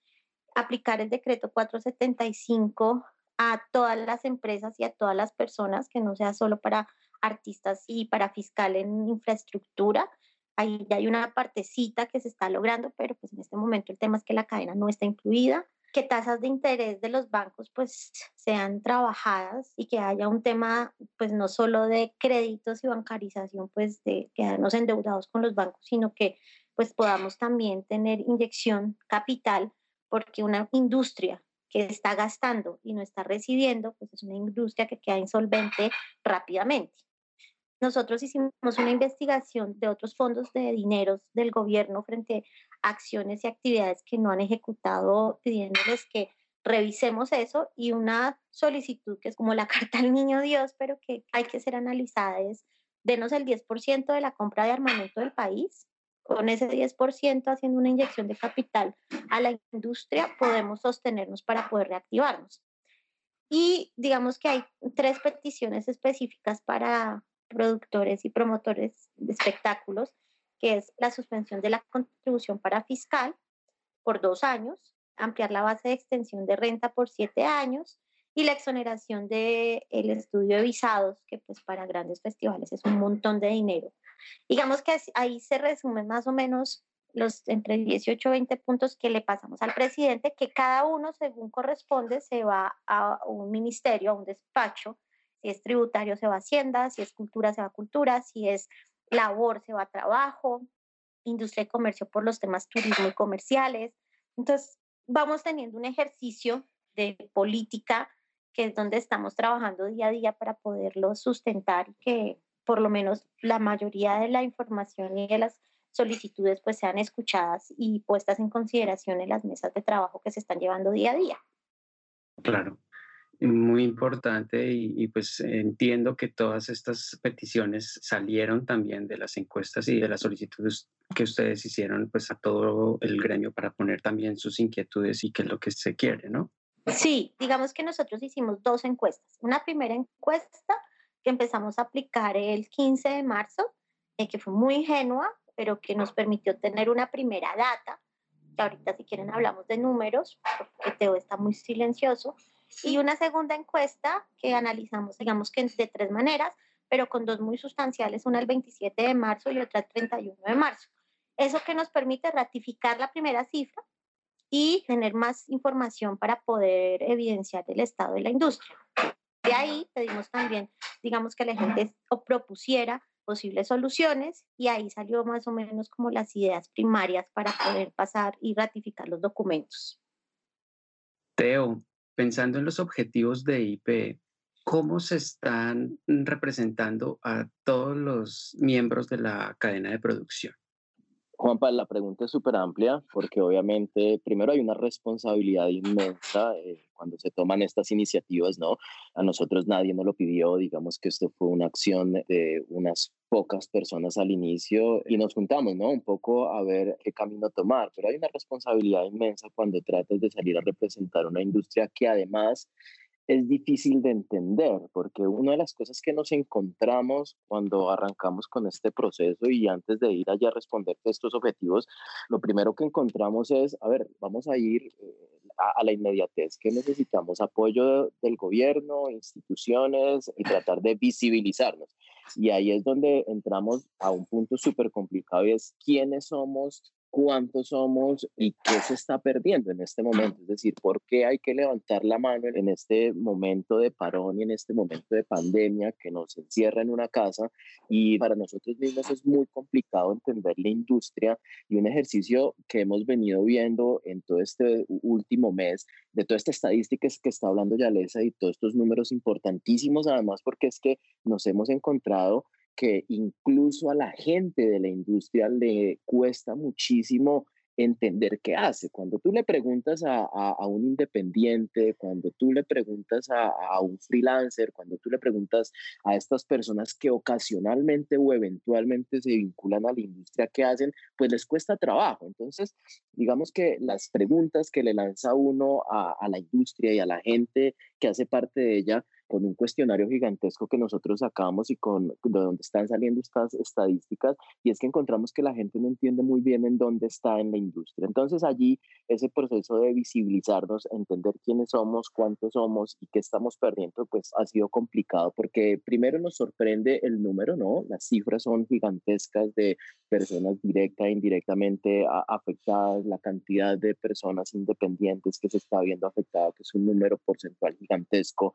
aplicar el decreto 475 a todas las empresas y a todas las personas, que no sea solo para artistas y para fiscal en infraestructura. Ahí ya hay una partecita que se está logrando, pero pues en este momento el tema es que la cadena no está incluida que tasas de interés de los bancos pues sean trabajadas y que haya un tema pues no solo de créditos y bancarización pues de quedarnos endeudados con los bancos, sino que pues podamos también tener inyección capital porque una industria que está gastando y no está recibiendo pues es una industria que queda insolvente rápidamente. Nosotros hicimos una investigación de otros fondos de dineros del gobierno frente acciones y actividades que no han ejecutado, pidiéndoles que revisemos eso y una solicitud que es como la carta al niño Dios, pero que hay que ser analizada es denos el 10% de la compra de armamento del país. Con ese 10% haciendo una inyección de capital a la industria podemos sostenernos para poder reactivarnos. Y digamos que hay tres peticiones específicas para productores y promotores de espectáculos, que es la suspensión de la contribución para fiscal por dos años, ampliar la base de extensión de renta por siete años y la exoneración del el estudio de visados, que pues para grandes festivales es un montón de dinero. Digamos que ahí se resumen más o menos los entre 18 y 20 puntos que le pasamos al presidente, que cada uno, según corresponde, se va a un ministerio, a un despacho. Si es tributario, se va a Hacienda, si es cultura, se va a cultura, si es labor, se va a trabajo, industria y comercio por los temas turismo y comerciales. Entonces, vamos teniendo un ejercicio de política que es donde estamos trabajando día a día para poderlo sustentar y que por lo menos la mayoría de la información y de las solicitudes pues sean escuchadas y puestas en consideración en las mesas de trabajo que se están llevando día a día. Claro, muy importante y, pues entiendo que todas estas peticiones salieron también de las encuestas y de las solicitudes que ustedes hicieron pues a todo el gremio para poner también sus inquietudes y qué es lo que se quiere, ¿no? Sí, digamos que nosotros hicimos dos encuestas. Una primera encuesta que empezamos a aplicar el 15 de marzo, eh, que fue muy ingenua, pero que nos permitió tener una primera data, que ahorita si quieren hablamos de números, porque Teo está muy silencioso, y una segunda encuesta que analizamos, digamos que de tres maneras, pero con dos muy sustanciales, una el 27 de marzo y otra el 31 de marzo. Eso que nos permite ratificar la primera cifra y tener más información para poder evidenciar el estado de la industria. De ahí pedimos también, digamos, que la gente propusiera posibles soluciones y ahí salió más o menos como las ideas primarias para poder pasar y ratificar los documentos. Teo, pensando en los objetivos de IP, ¿cómo se están representando a todos los miembros de la cadena de producción? Juanpa, la pregunta es súper amplia porque obviamente primero hay una responsabilidad inmensa eh, cuando se toman estas iniciativas, ¿no? A nosotros nadie nos lo pidió, digamos que esto fue una acción de unas pocas personas al inicio y nos juntamos, ¿no? Un poco a ver qué camino tomar, pero hay una responsabilidad inmensa cuando tratas de salir a representar una industria que además es difícil de entender, porque una de las cosas que nos encontramos cuando arrancamos con este proceso y antes de ir allá a responder estos objetivos, lo primero que encontramos es, a ver, vamos a ir eh, a, la inmediatez, que necesitamos apoyo del gobierno, instituciones y tratar de visibilizarnos. Y ahí es donde entramos a un punto súper complicado y es quiénes somos cuántos somos y qué se está perdiendo en este momento. Es decir, por qué hay que levantar la mano en este momento de parón y en este momento de pandemia que nos encierra en una casa. Y para nosotros mismos es muy complicado entender la industria y un ejercicio que hemos venido viendo en todo este último mes, de toda esta estadística que está hablando Yalesa y todos estos números importantísimos, además porque es que nos hemos encontrado que incluso a la gente de la industria le cuesta muchísimo entender qué hace. Cuando tú le preguntas a, a, un independiente, cuando tú le preguntas a, a, un freelancer, cuando tú le preguntas a estas personas que ocasionalmente o eventualmente se vinculan a la industria que hacen, pues les cuesta trabajo. Entonces, digamos que las preguntas que le lanza uno a, a la industria y a la gente que hace parte de ella, con un cuestionario gigantesco que nosotros sacamos y con de donde están saliendo estas estadísticas, y es que encontramos que la gente no entiende muy bien en dónde está en la industria. Entonces allí ese proceso de visibilizarnos, entender quiénes somos, cuántos somos y qué estamos perdiendo, pues ha sido complicado porque primero nos sorprende el número, ¿no? Las cifras son gigantescas de personas directa e indirectamente afectadas, la cantidad de personas independientes que se está viendo afectada, que es un número porcentual gigantesco.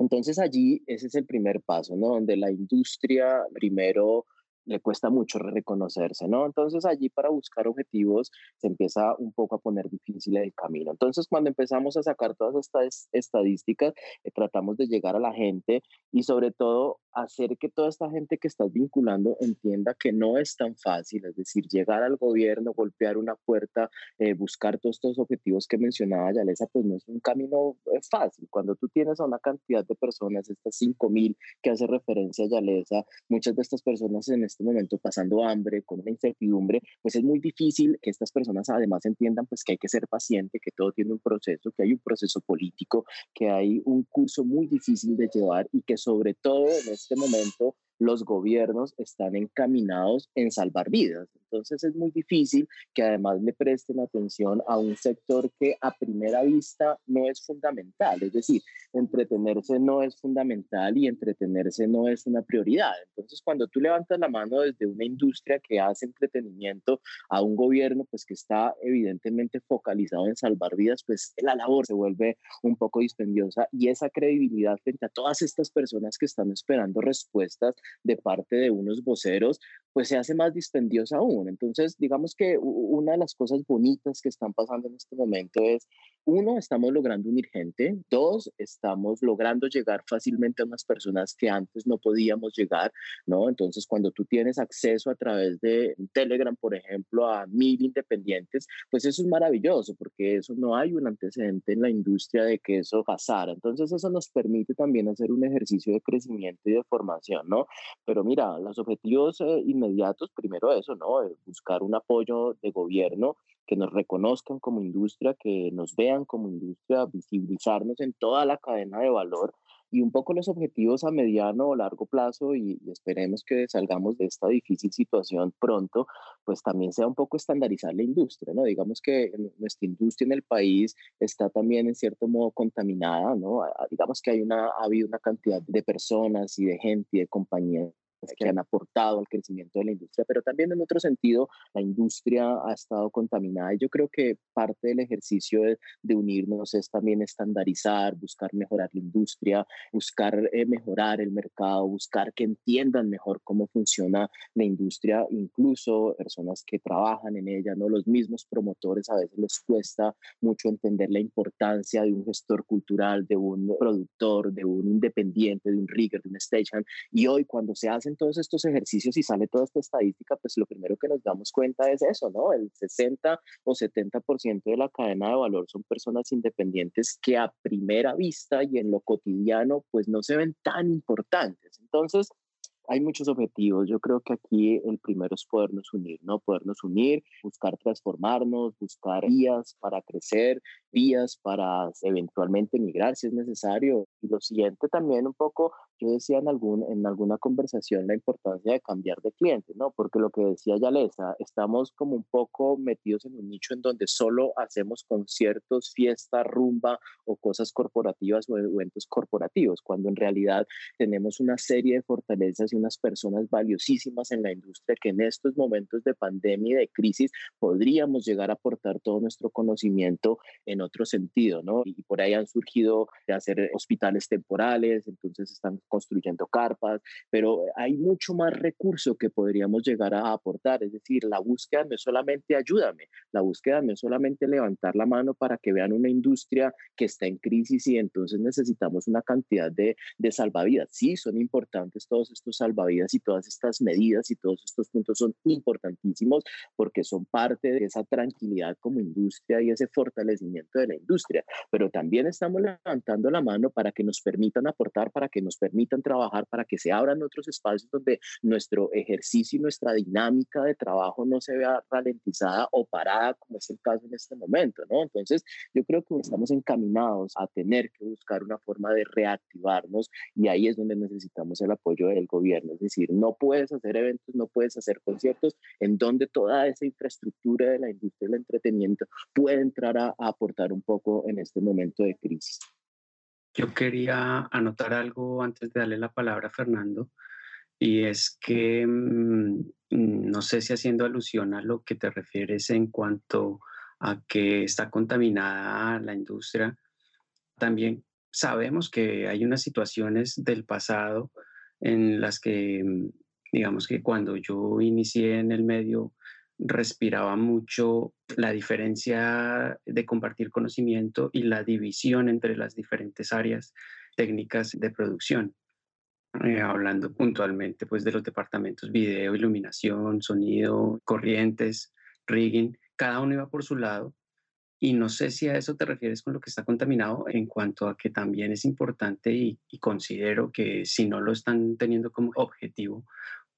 Entonces allí ese es el primer paso, ¿no? Donde la industria primero le cuesta mucho reconocerse, ¿no? Entonces allí para buscar objetivos se empieza un poco a poner difícil el camino. Entonces cuando empezamos a sacar todas estas estadísticas, eh, tratamos de llegar a la gente y sobre todo hacer que toda esta gente que estás vinculando entienda que no es tan fácil, es decir, llegar al gobierno, golpear una puerta, eh, buscar todos estos objetivos que mencionaba Yalesa, pues no es un camino eh, fácil. Cuando tú tienes a una cantidad de personas, estas 5.000 que hace referencia a Yalesa, muchas de estas personas en este momento pasando hambre, con una incertidumbre, pues es muy difícil que estas personas además entiendan pues que hay que ser paciente, que todo tiene un proceso, que hay un proceso político, que hay un curso muy difícil de llevar y que sobre todo en este momento los gobiernos están encaminados en salvar vidas. Entonces es muy difícil que además le presten atención a un sector que a primera vista no es fundamental. Es decir, entretenerse no es fundamental y entretenerse no es una prioridad. Entonces cuando tú levantas la mano desde una industria que hace entretenimiento a un gobierno pues que está evidentemente focalizado en salvar vidas, pues la labor se vuelve un poco dispendiosa y esa credibilidad frente a todas estas personas que están esperando respuestas de parte de unos voceros, pues se hace más dispendiosa aún. Entonces, digamos que una de las cosas bonitas que están pasando en este momento es, uno, estamos logrando unir gente, dos, estamos logrando llegar fácilmente a unas personas que antes no podíamos llegar, ¿no? Entonces, cuando tú tienes acceso a través de Telegram, por ejemplo, a mil independientes, pues eso es maravilloso, porque eso no hay un antecedente en la industria de que eso pasara. Entonces, eso nos permite también hacer un ejercicio de crecimiento y de formación, ¿no? Pero mira, los objetivos eh, inmediatos, primero eso, ¿no? Eh, buscar un apoyo de gobierno que nos reconozcan como industria, que nos vean como industria, visibilizarnos en toda la cadena de valor y un poco los objetivos a mediano o largo plazo y, esperemos que salgamos de esta difícil situación pronto, pues también sea un poco estandarizar la industria, ¿no? Digamos que nuestra industria en el país está también en cierto modo contaminada, ¿no? Digamos que hay una, ha habido una cantidad de personas y de gente y de compañías que han aportado al crecimiento de la industria, pero también en otro sentido, la industria ha estado contaminada y yo creo que parte del ejercicio de, unirnos es también estandarizar, buscar mejorar la industria, buscar eh, mejorar el mercado, buscar que entiendan mejor cómo funciona la industria, incluso personas que trabajan en ella, ¿no? Los mismos promotores a veces les cuesta mucho entender la importancia de un gestor cultural, de un productor, de un independiente, de un rigger, de un stagehand, y hoy cuando se hace todos estos ejercicios y sale toda esta estadística, pues lo primero que nos damos cuenta es eso, ¿no? El 60 o 70% de la cadena de valor son personas independientes que a primera vista y en lo cotidiano, pues no se ven tan importantes. Entonces, hay muchos objetivos. Yo creo que aquí el primero es podernos unir, ¿no? Podernos unir, buscar transformarnos, buscar vías para crecer, vías para eventualmente migrar si es necesario. Y lo siguiente también un poco yo decía en, algún, en alguna conversación la importancia de cambiar de cliente, ¿no? Porque lo que decía Yalesa, estamos como un poco metidos en un nicho en donde solo hacemos conciertos, fiesta, rumba o cosas corporativas o eventos corporativos, cuando en realidad tenemos una serie de fortalezas y unas personas valiosísimas en la industria que en estos momentos de pandemia y de crisis podríamos llegar a aportar todo nuestro conocimiento en otro sentido, ¿no? Y por ahí han surgido de hacer hospitales temporales, entonces están construyendo carpas, pero hay mucho más recurso que podríamos llegar a aportar. Es decir, la búsqueda no es solamente ayúdame, la búsqueda no es solamente levantar la mano para que vean una industria que está en crisis y entonces necesitamos una cantidad de, de salvavidas. Sí, son importantes todos estos salvavidas y todas estas medidas y todos estos puntos son importantísimos porque son parte de esa tranquilidad como industria y ese fortalecimiento de la industria, pero también estamos levantando la mano para que nos permitan aportar, para que nos permitan permitan trabajar, para que se abran otros espacios donde nuestro ejercicio y nuestra dinámica de trabajo no se vea ralentizada o parada, como es el caso en este momento, ¿no? Entonces, yo creo que estamos encaminados a tener que buscar una forma de reactivarnos y ahí es donde necesitamos el apoyo del gobierno. Es decir, no puedes hacer eventos, no puedes hacer conciertos en donde toda esa infraestructura de la industria del entretenimiento puede entrar a, a aportar un poco en este momento de crisis. Yo quería anotar algo antes de darle la palabra a Fernando, y es que mm, no sé si haciendo alusión a lo que te refieres en cuanto a que está contaminada la industria, también sabemos que hay unas situaciones del pasado en las que, mm, digamos que cuando yo inicié en el medio, respiraba mucho la diferencia de compartir conocimiento y la división entre las diferentes áreas técnicas de producción. Eh, hablando puntualmente pues de los departamentos video, iluminación, sonido, corrientes, rigging, cada uno iba por su lado y no sé si a eso te refieres con lo que está contaminado en cuanto a que también es importante y, y considero que si no lo están teniendo como objetivo,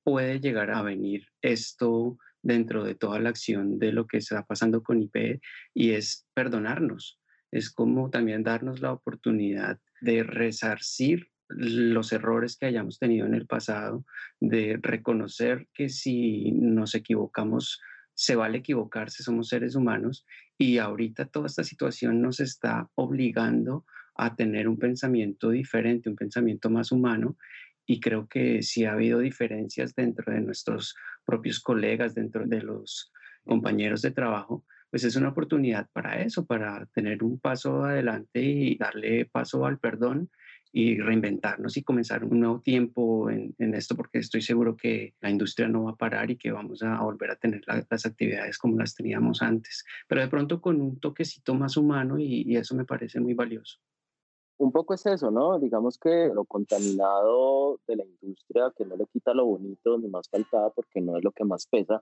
puede llegar a venir esto dentro de toda la acción de lo que está pasando con IP y es perdonarnos. Es como también darnos la oportunidad de resarcir los errores que hayamos tenido en el pasado, de reconocer que si nos equivocamos, se vale equivocarse, somos seres humanos y ahorita toda esta situación nos está obligando a tener un pensamiento diferente, un pensamiento más humano y creo que si ha habido diferencias dentro de nuestros propios colegas, dentro de los compañeros de trabajo, pues es una oportunidad para eso, para tener un paso adelante y darle paso al perdón y reinventarnos y comenzar un nuevo tiempo en, esto, porque estoy seguro que la industria no va a parar y que vamos a volver a tener las actividades como las teníamos antes, pero de pronto con un toquecito más humano y eso me parece muy valioso un poco es eso, ¿no? Digamos que lo contaminado de la industria, que no le quita lo bonito ni más faltaba porque no es lo que más pesa,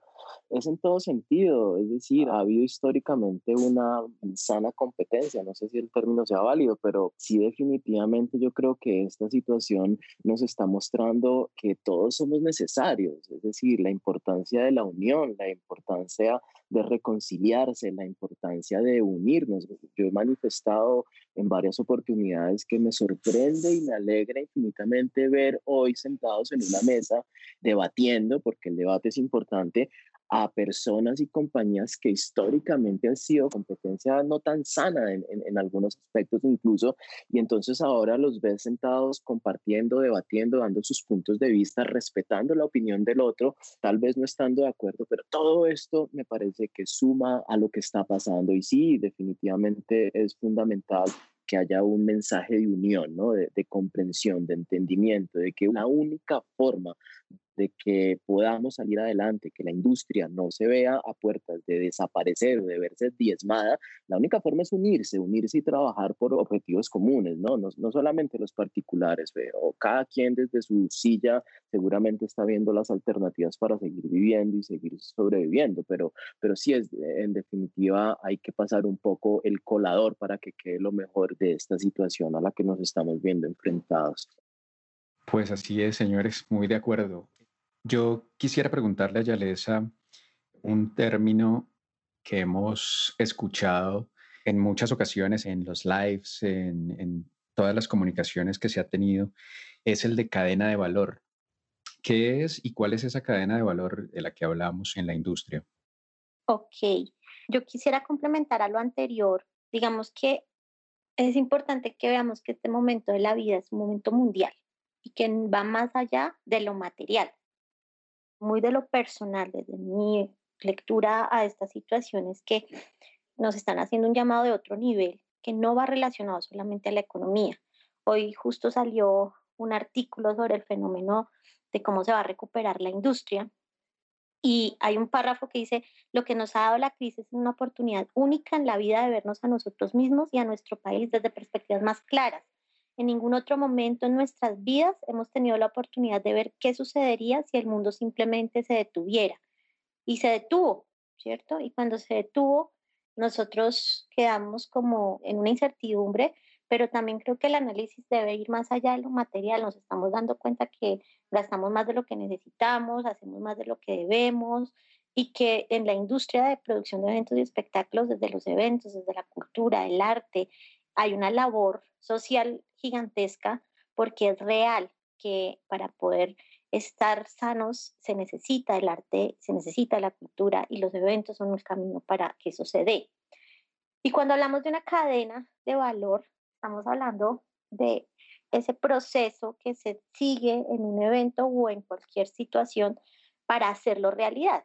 es en todo sentido. Es decir, ha habido históricamente una sana competencia, no sé si el término sea válido, pero sí definitivamente yo creo que esta situación nos está mostrando que todos somos necesarios, es decir, la importancia de la unión, la importancia de reconciliarse, la importancia de unirnos. Yo he manifestado en varias oportunidades que me sorprende y me alegra infinitamente ver hoy sentados en una mesa debatiendo, porque el debate es importante, a personas y compañías que históricamente han sido competencia no tan sana en, en, algunos aspectos incluso, y entonces ahora los ves sentados compartiendo, debatiendo, dando sus puntos de vista, respetando la opinión del otro, tal vez no estando de acuerdo, pero todo esto me parece que suma a lo que está pasando y sí, definitivamente es fundamental que haya un mensaje de unión, ¿no? de, de comprensión, de entendimiento, de que la única forma de que podamos salir adelante, que la industria no se vea a puertas de desaparecer de verse diezmada, la única forma es unirse, unirse y trabajar por objetivos comunes, ¿no? No, no solamente los particulares, o cada quien desde su silla seguramente está viendo las alternativas para seguir viviendo y seguir sobreviviendo, pero, pero sí es, en definitiva, hay que pasar un poco el colador para que quede lo mejor de esta situación a la que nos estamos viendo enfrentados. Pues así es, señores, muy de acuerdo. Yo quisiera preguntarle a Yalesa un término que hemos escuchado en muchas ocasiones en los lives, en, todas las comunicaciones que se ha tenido, es el de cadena de valor. ¿Qué es y cuál es esa cadena de valor de la que hablamos en la industria? Ok, yo quisiera complementar a lo anterior. Digamos que es importante que veamos que este momento de la vida es un momento mundial y que va más allá de lo material muy de lo personal, desde mi lectura a estas situaciones que nos están haciendo un llamado de otro nivel que no va relacionado solamente a la economía. Hoy justo salió un artículo sobre el fenómeno de cómo se va a recuperar la industria y hay un párrafo que dice, lo que nos ha dado la crisis es una oportunidad única en la vida de vernos a nosotros mismos y a nuestro país desde perspectivas más claras en ningún otro momento en nuestras vidas hemos tenido la oportunidad de ver qué sucedería si el mundo simplemente se detuviera. Y se detuvo, ¿cierto? Y cuando se detuvo, nosotros quedamos como en una incertidumbre, pero también creo que el análisis debe ir más allá de lo material. Nos estamos dando cuenta que gastamos más de lo que necesitamos, hacemos más de lo que debemos y que en la industria de producción de eventos y espectáculos, desde los eventos, desde la cultura, el arte, hay una labor social gigantesca porque es real que para poder estar sanos se necesita el arte, se necesita la cultura y los eventos son un camino para que eso se dé. Y cuando hablamos de una cadena de valor, estamos hablando de ese proceso que se sigue en un evento o en cualquier situación para hacerlo realidad.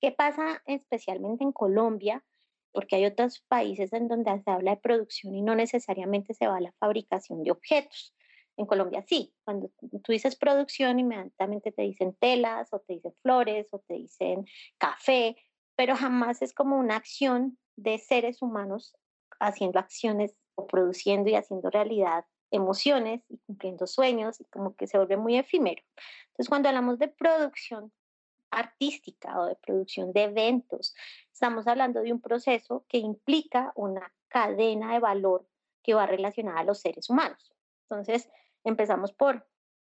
¿Qué pasa especialmente en Colombia? Porque hay otros países en donde se habla de producción y no necesariamente se va a la fabricación de objetos. En Colombia sí, cuando tú dices producción, inmediatamente te dicen telas o te dicen flores o te dicen café, pero jamás es como una acción de seres humanos haciendo acciones o produciendo y haciendo realidad emociones y cumpliendo sueños y como que se vuelve muy efímero. Entonces, cuando hablamos de producción artística o de producción de eventos. Estamos hablando de un proceso que implica una cadena de valor que va relacionada a los seres humanos. Entonces, empezamos por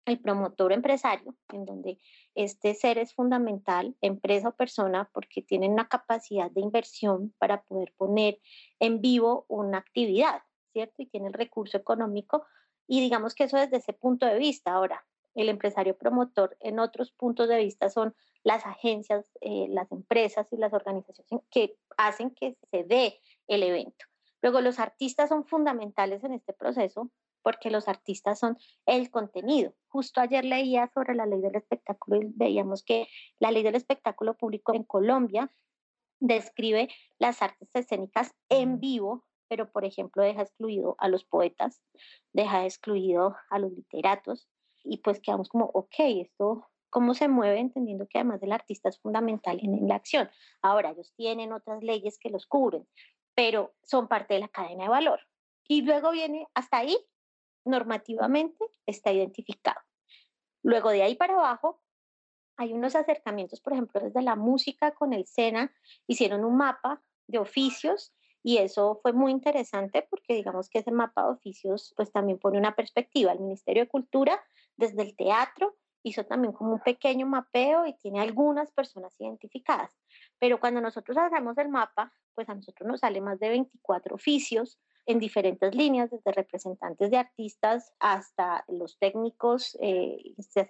el promotor empresario, en donde este ser es fundamental, empresa o persona, porque tiene una capacidad de inversión para poder poner en vivo una actividad, ¿cierto? Y tiene el recurso económico Y digamos que eso desde ese punto de vista. Ahora, el empresario promotor en otros puntos de vista son las agencias, eh, las empresas y las organizaciones que hacen que se dé el evento. Luego, los artistas son fundamentales en este proceso porque los artistas son el contenido. Justo ayer leía sobre la ley del espectáculo y veíamos que la ley del espectáculo público en Colombia describe las artes escénicas en vivo, pero por ejemplo deja excluido a los poetas, deja excluido a los literatos y pues quedamos como, ok, esto cómo se mueve, entendiendo que además el artista es fundamental en, en, la acción. Ahora, ellos tienen otras leyes que los cubren, pero son parte de la cadena de valor. Y luego viene, hasta ahí, normativamente está identificado. Luego de ahí para abajo, hay unos acercamientos, por ejemplo, desde la música con el SENA, hicieron un mapa de oficios y eso fue muy interesante porque digamos que ese mapa de oficios pues también pone una perspectiva. El Ministerio de Cultura desde el teatro hizo también como un pequeño mapeo y tiene algunas personas identificadas. Pero cuando nosotros hacemos el mapa, pues a nosotros nos sale más de 24 oficios en diferentes líneas, desde representantes de artistas hasta los técnicos, eh,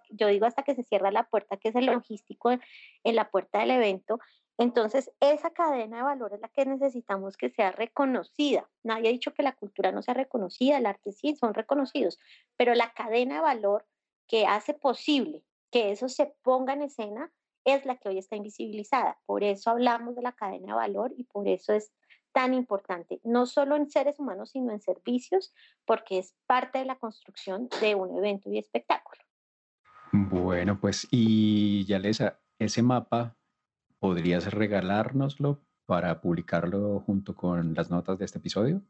yo digo hasta que se cierra la puerta, que es el logístico en la puerta del evento. Entonces, esa cadena de valor es la que necesitamos que sea reconocida. Nadie ha dicho que la cultura no sea reconocida, el arte sí, son reconocidos, pero la cadena de valor que hace posible que eso se ponga en escena es la que hoy está invisibilizada. Por eso hablamos de la cadena de valor y por eso es tan importante, no solo en seres humanos, sino en servicios, porque es parte de la construcción de un evento y espectáculo. Bueno, pues y Yalesa, ese mapa, ¿podrías regalárnoslo para publicarlo junto con las notas de este episodio?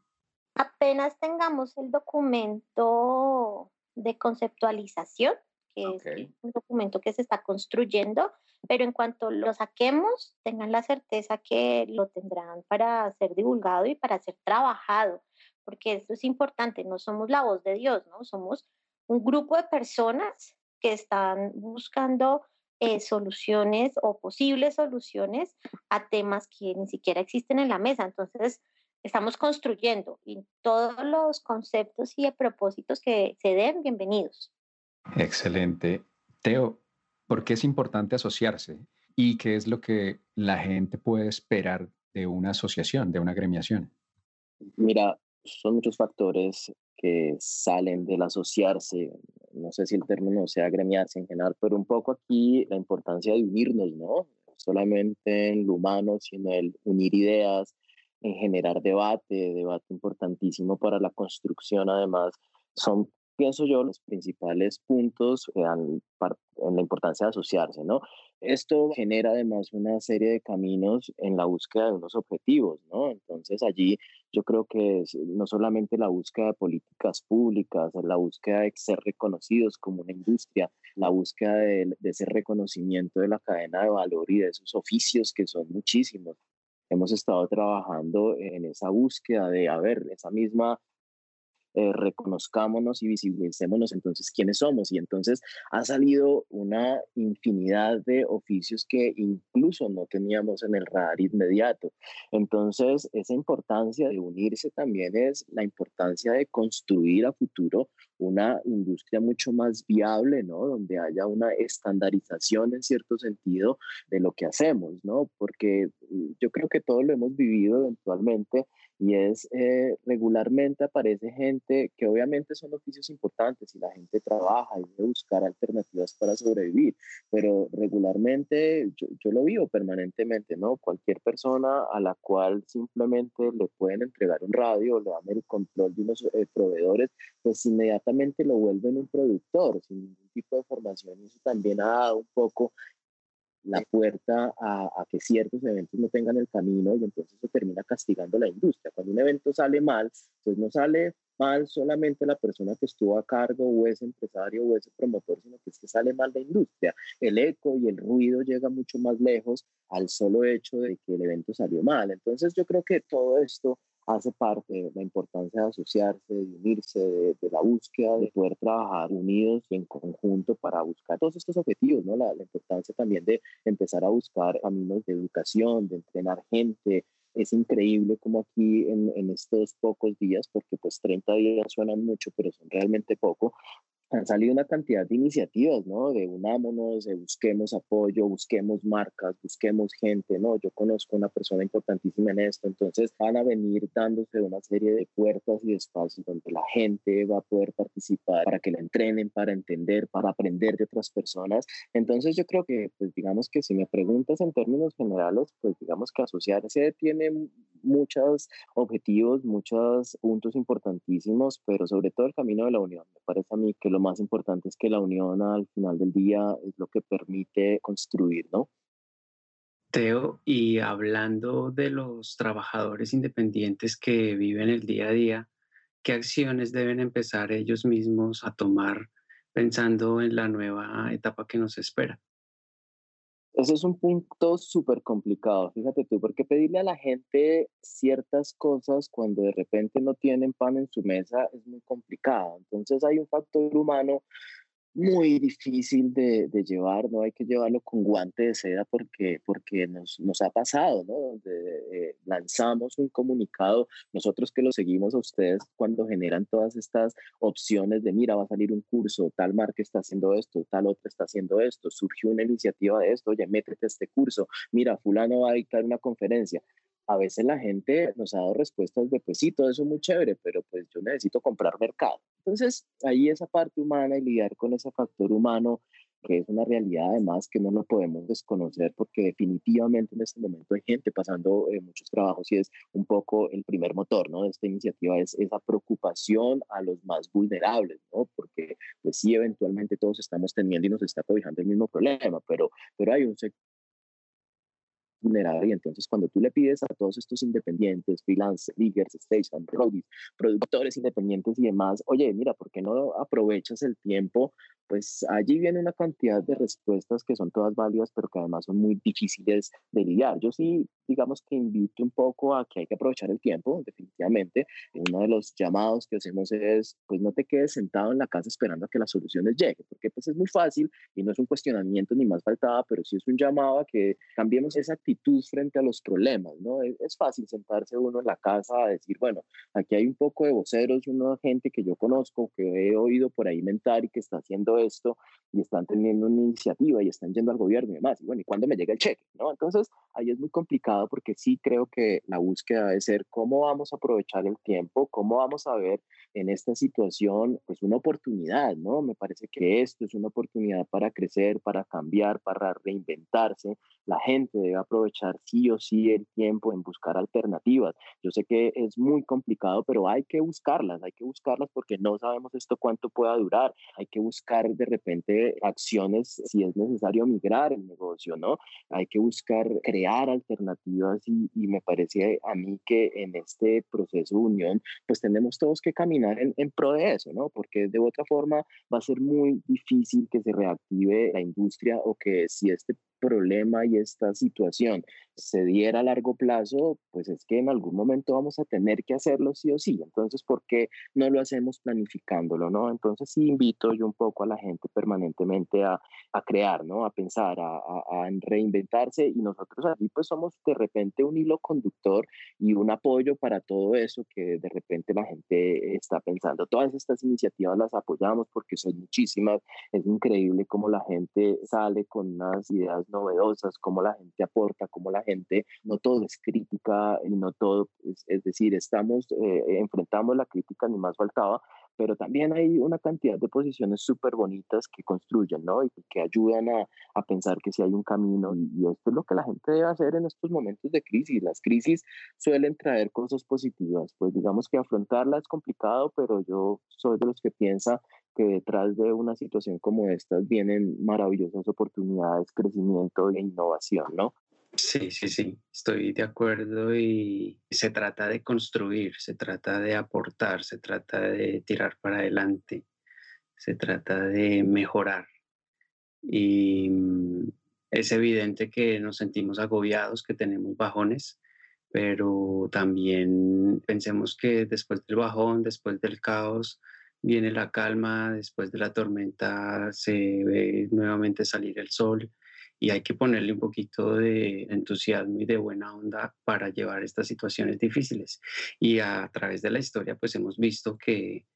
Apenas tengamos el documento de conceptualización, que es un documento que se está construyendo, pero en cuanto lo saquemos, tengan la certeza que lo tendrán para ser divulgado y para ser trabajado, porque esto es importante, no somos la voz de Dios, ¿no? Somos un grupo de personas que están buscando eh, soluciones o posibles soluciones a temas que ni siquiera existen en la mesa. Entonces, estamos construyendo y todos los conceptos y propósitos que se den, bienvenidos. Excelente. Teo, ¿por qué es importante asociarse? ¿Y qué es lo que la gente puede esperar de una asociación, de una gremiación? Mira, son muchos factores que salen del asociarse. No sé si el término sea gremiarse en general, pero un poco aquí la importancia de unirnos, ¿no? solamente en lo humano, sino el unir ideas, en generar debate, debate importantísimo para la construcción, además, son pienso yo, los principales puntos en la importancia de asociarse, ¿no? Esto genera además una serie de caminos en la búsqueda de unos objetivos, ¿no? Entonces allí yo creo que es no solamente la búsqueda de políticas públicas, la búsqueda de ser reconocidos como una industria, la búsqueda de, de ese reconocimiento de la cadena de valor y de esos oficios que son muchísimos. Hemos estado trabajando en esa búsqueda de, a ver, esa misma eh, reconozcámonos y visibilicémonos entonces quiénes somos. Y entonces ha salido una infinidad de oficios que incluso no teníamos en el radar inmediato. Entonces, esa importancia de unirse también es la importancia de construir a futuro una industria mucho más viable, ¿no? Donde haya una estandarización en cierto sentido de lo que hacemos, ¿no? Porque mm, yo creo que todos lo hemos vivido eventualmente y es eh, regularmente aparece gente que obviamente son oficios importantes y la gente trabaja y debe buscar alternativas para sobrevivir, pero regularmente yo, yo, lo vivo permanentemente, ¿no? Cualquier persona a la cual simplemente le pueden entregar un radio, le dan el control de unos eh, proveedores, pues inmediatamente lo vuelven un productor sin ningún tipo de formación y eso también ha dado un poco la puerta a, que ciertos eventos no tengan el camino y entonces se termina castigando la industria. Cuando un evento sale mal, pues no sale mal solamente la persona que estuvo a cargo o ese empresario o ese promotor, sino que es que sale mal la industria. El eco y el ruido llega mucho más lejos al solo hecho de que el evento salió mal. Entonces yo creo que todo esto hace parte de la importancia de asociarse, de unirse, de, la búsqueda de poder trabajar unidos y en conjunto para buscar todos estos objetivos, ¿no? La, importancia también de empezar a buscar caminos de educación, de entrenar gente, es increíble como aquí en, en estos pocos días, porque pues 30 días suenan mucho, pero son realmente poco, han salido una cantidad de iniciativas, ¿no? De unámonos, de busquemos apoyo, busquemos marcas, busquemos gente, ¿no? Yo conozco una persona importantísima en esto, entonces van a venir dándose una serie de puertas y espacios donde la gente va a poder participar para que la entrenen, para entender, para aprender de otras personas. Entonces yo creo que, pues digamos que si me preguntas en términos generales, pues digamos que asociarse tiene muchos objetivos, muchos puntos importantísimos, pero sobre todo el camino de la unión. Me parece a mí que lo más importante es que la unión al final del día es lo que permite construir, ¿no? Teo, y hablando de los trabajadores independientes que viven el día a día, ¿qué acciones deben empezar ellos mismos a tomar pensando en la nueva etapa que nos espera? Ese es un punto súper complicado, fíjate tú, porque pedirle a la gente ciertas cosas cuando de repente no tienen pan en su mesa es muy complicado. Entonces hay un factor humano muy difícil de, de, llevar, no hay que llevarlo con guante de seda porque, porque nos, nos ha pasado, ¿no? Donde eh, lanzamos un comunicado, nosotros que lo seguimos a ustedes cuando generan todas estas opciones de, mira, va a salir un curso, tal marca está haciendo esto, tal otra está haciendo esto, surgió una iniciativa de esto, oye, métete a este curso, mira, fulano va a dictar una conferencia a veces la gente nos ha dado respuestas de, pues sí, todo eso es muy chévere, pero pues yo necesito comprar mercado. Entonces, ahí esa parte humana y lidiar con ese factor humano, que es una realidad además que no lo podemos desconocer porque definitivamente en este momento hay gente pasando eh, muchos trabajos y es un poco el primer motor, ¿no? De esta iniciativa es esa preocupación a los más vulnerables, ¿no? Porque pues sí, eventualmente todos estamos teniendo y nos está cobijando el mismo problema, pero, pero hay un sector y entonces cuando tú le pides a todos estos independientes, freelance, leaders, station, roadies, productores independientes y demás, oye, mira, ¿por qué no aprovechas el tiempo? Pues allí viene una cantidad de respuestas que son todas válidas, pero que además son muy difíciles de lidiar. Yo sí, digamos que invito un poco a que hay que aprovechar el tiempo, definitivamente. Uno de los llamados que hacemos es, pues no te quedes sentado en la casa esperando a que las soluciones lleguen, porque pues es muy fácil y no es un cuestionamiento ni más faltaba, pero sí es un llamado a que cambiemos esa actitud frente a los problemas, ¿no? Es, fácil sentarse uno en la casa a decir, bueno, aquí hay un poco de voceros, una gente que yo conozco, que he oído por ahí mentar y que está haciendo esto y están teniendo una iniciativa y están yendo al gobierno y demás. Y bueno, ¿y cuándo me llega el cheque? ¿no? Entonces, ahí es muy complicado porque sí creo que la búsqueda debe ser cómo vamos a aprovechar el tiempo, cómo vamos a ver en esta situación pues una oportunidad, ¿no? Me parece que esto es una oportunidad para crecer, para cambiar, para reinventarse. La gente debe aprovechar sí o sí el tiempo en buscar alternativas. Yo sé que es muy complicado, pero hay que buscarlas, hay que buscarlas porque no sabemos esto cuánto pueda durar. Hay que buscar de repente acciones si es necesario migrar el negocio, ¿no? Hay que buscar crear alternativas y, me parece a mí que en este proceso de unión pues tenemos todos que caminar en, pro de eso, ¿no? Porque de otra forma va a ser muy difícil que se reactive la industria o que si este problema y esta situación se diera a largo plazo, pues es que en algún momento vamos a tener que hacerlo sí o sí. Entonces, ¿por qué no lo hacemos planificándolo, no? Entonces, sí invito yo un poco a la gente permanentemente a, a crear, ¿no? A pensar, a, a, reinventarse y nosotros aquí pues somos de repente un hilo conductor y un apoyo para todo eso que de repente la gente está pensando. Todas estas iniciativas las apoyamos porque son muchísimas. Es increíble cómo la gente sale con unas ideas novedosas, cómo la gente aporta, cómo la gente, no todo es crítica y no todo, es, decir, estamos, eh, enfrentamos la crítica, ni más faltaba, pero también hay una cantidad de posiciones súper bonitas que construyen, ¿no? Y que ayudan a, a, pensar que si hay un camino y, y, esto es lo que la gente debe hacer en estos momentos de crisis. Las crisis suelen traer cosas positivas, pues digamos que afrontarla es complicado, pero yo soy de los que piensa que detrás de una situación como esta vienen maravillosas oportunidades, crecimiento e innovación, ¿no? Sí, sí, sí, estoy de acuerdo y se trata de construir, se trata de aportar, se trata de tirar para adelante, se trata de mejorar. Y mm, es evidente que nos sentimos agobiados, que tenemos bajones, pero también pensemos que después del bajón, después del caos, viene la calma, después de la tormenta se ve nuevamente salir el sol y hay que ponerle un poquito de entusiasmo y de buena onda para llevar estas situaciones difíciles. Y a través de la historia, pues hemos visto que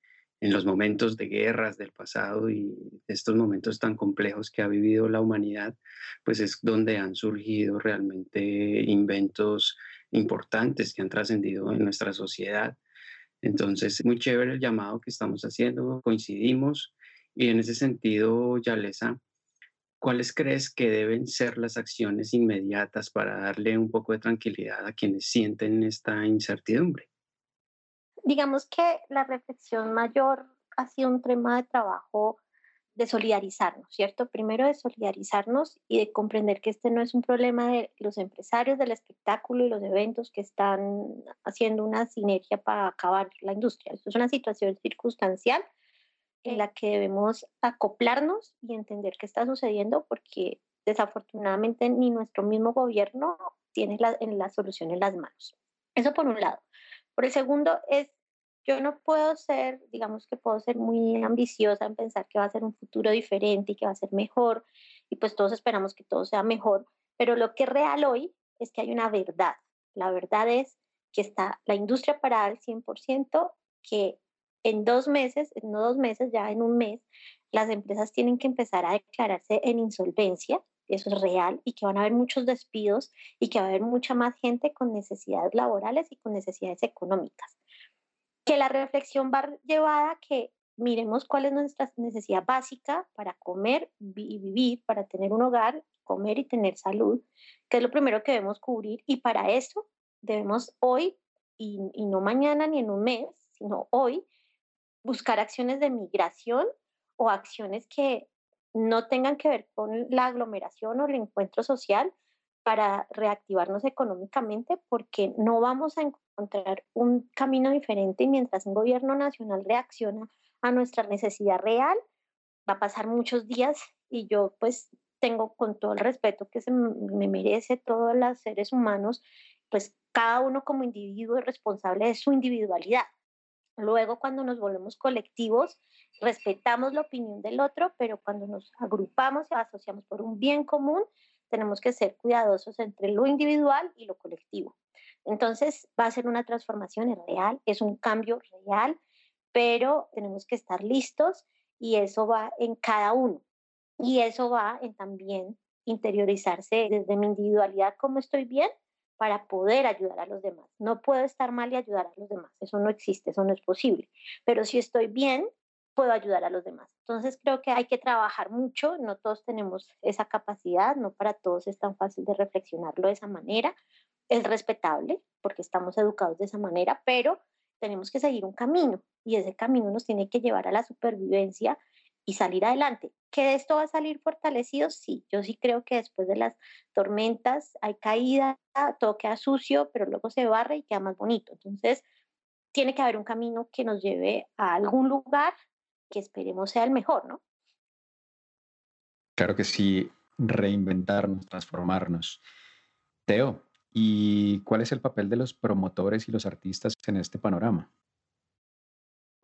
en los momentos de guerras del pasado y estos momentos tan complejos que ha vivido la humanidad, pues es donde han surgido realmente inventos importantes que han trascendido en nuestra sociedad. Entonces, muy chévere el llamado que estamos haciendo, coincidimos y en ese sentido, Yalesa, ¿cuáles crees que deben ser las acciones inmediatas para darle un poco de tranquilidad a quienes sienten esta incertidumbre? digamos que la reflexión mayor ha sido un tema de trabajo de solidarizarnos, ¿cierto? Primero de solidarizarnos y de comprender que este no es un problema de los empresarios del espectáculo y los eventos que están haciendo una sinergia para acabar la industria. Esto es una situación circunstancial en la que debemos acoplarnos y entender qué está sucediendo porque desafortunadamente ni nuestro mismo gobierno tiene la, en la solución en las manos. Eso por un lado. Por el segundo es, yo no puedo ser, digamos que puedo ser muy ambiciosa en pensar que va a ser un futuro diferente y que va a ser mejor, y pues todos esperamos que todo sea mejor, pero lo que es real hoy es que hay una verdad. La verdad es que está la industria parada al 100%, que en dos meses, no dos meses, ya en un mes, las empresas tienen que empezar a declararse en insolvencia eso es real y que van a haber muchos despidos y que va a haber mucha más gente con necesidades laborales y con necesidades económicas. Que la reflexión va llevada que miremos cuál es nuestra necesidad básica para comer y vivir, para tener un hogar, comer y tener salud, que es lo primero que debemos cubrir y para eso debemos hoy y, y no mañana ni en un mes, sino hoy buscar acciones de migración o acciones que no tengan que ver con la aglomeración o el encuentro social para reactivarnos económicamente, porque no vamos a encontrar un camino diferente y mientras un gobierno nacional reacciona a nuestra necesidad real, va a pasar muchos días y yo pues tengo con todo el respeto que se me merece todos los seres humanos, pues cada uno como individuo es responsable de su individualidad. Luego, cuando nos volvemos colectivos, respetamos la opinión del otro, pero cuando nos agrupamos y asociamos por un bien común, tenemos que ser cuidadosos entre lo individual y lo colectivo. Entonces, va a ser una transformación real, es un cambio real, pero tenemos que estar listos y eso va en cada uno. Y eso va en también interiorizarse desde mi individualidad, cómo estoy bien, para poder ayudar a los demás. No puedo estar mal y ayudar a los demás. Eso no existe, eso no es posible. Pero si estoy bien, puedo ayudar a los demás. Entonces creo que hay que trabajar mucho. No todos tenemos esa capacidad, no para todos es tan fácil de reflexionarlo de esa manera. Es respetable porque estamos educados de esa manera, pero tenemos que seguir un camino y ese camino nos tiene que llevar a la supervivencia y salir adelante. ¿Que de esto va a salir fortalecido? Sí, yo sí creo que después de las tormentas hay caída, todo queda sucio, pero luego se barre y queda más bonito. Entonces, tiene que haber un camino que nos lleve a algún lugar que esperemos sea el mejor, ¿no? Claro que sí, reinventarnos, transformarnos. Teo, ¿y cuál es el papel de los promotores y los artistas en este panorama?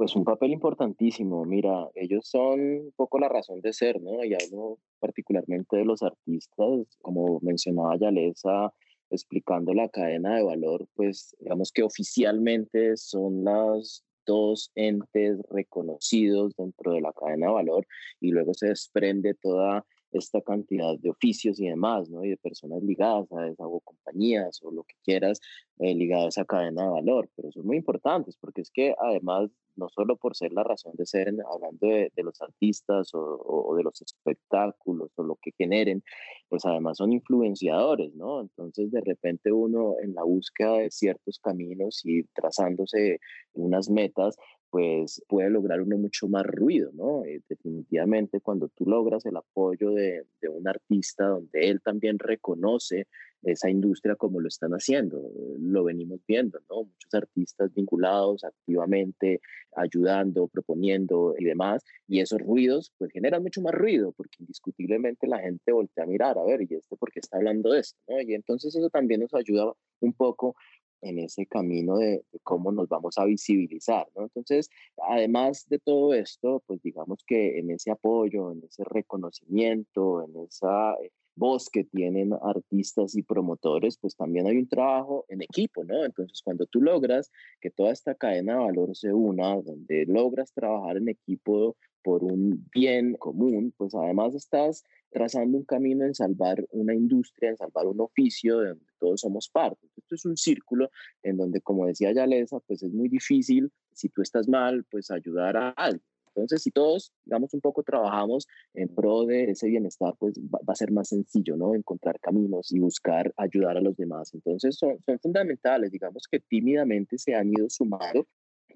Pues un papel importantísimo. Mira, ellos son un poco la razón de ser, ¿no? Y hablo particularmente de los artistas, como mencionaba Yalesa, explicando la cadena de valor, pues digamos que oficialmente son las dos entes reconocidos dentro de la cadena de valor y luego se desprende toda esta cantidad de oficios y demás, ¿no? Y de personas ligadas a esas o compañías o lo que quieras eh, ligadas a esa cadena de valor, pero son muy importantes porque es que además no solo por ser la razón de ser, hablando de, los artistas o, de los espectáculos o lo que generen, pues además son influenciadores, ¿no? Entonces de repente uno en la búsqueda de ciertos caminos y trazándose unas metas, pues puede lograr uno mucho más ruido, ¿no? Eh, definitivamente cuando tú logras el apoyo de, un artista donde él también reconoce esa industria como lo están haciendo, lo venimos viendo, ¿no? Muchos artistas vinculados activamente, ayudando, proponiendo y demás, y esos ruidos pues generan mucho más ruido porque indiscutiblemente la gente voltea a mirar, a ver, ¿y este por qué está hablando de esto? ¿no? Y entonces eso también nos ayuda un poco en ese camino de, cómo nos vamos a visibilizar, ¿no? Entonces, además de todo esto, pues digamos que en ese apoyo, en ese reconocimiento, en esa eh, voz que tienen artistas y promotores, pues también hay un trabajo en equipo, ¿no? Entonces, cuando tú logras que toda esta cadena de valor se una, donde logras trabajar en equipo por un bien común, pues además estás trazando un camino en salvar una industria, en salvar un oficio de donde todos somos parte. Esto es un círculo en donde, como decía Yalesa, pues es muy difícil, si tú estás mal, pues ayudar a alguien. Entonces, si todos, digamos, un poco trabajamos en pro de ese bienestar, pues va, a ser más sencillo, ¿no? Encontrar caminos y buscar ayudar a los demás. Entonces, son, son fundamentales, digamos que tímidamente se han ido sumando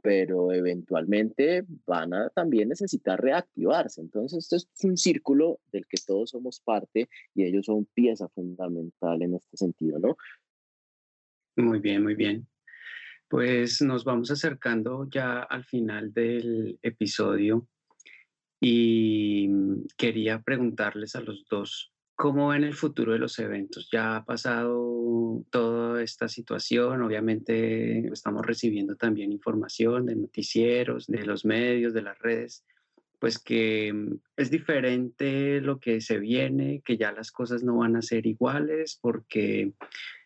pero eventualmente van a también necesitar reactivarse. Entonces, esto es un círculo del que todos somos parte y ellos son pieza fundamental en este sentido, ¿no? Muy bien, muy bien. Pues nos vamos acercando ya al final del episodio y quería preguntarles a los dos cómo ven el futuro de los eventos. Ya ha pasado toda esta situación, obviamente estamos recibiendo también información de noticieros, de los medios, de las redes, pues que es diferente lo que se viene, que ya las cosas no van a ser iguales porque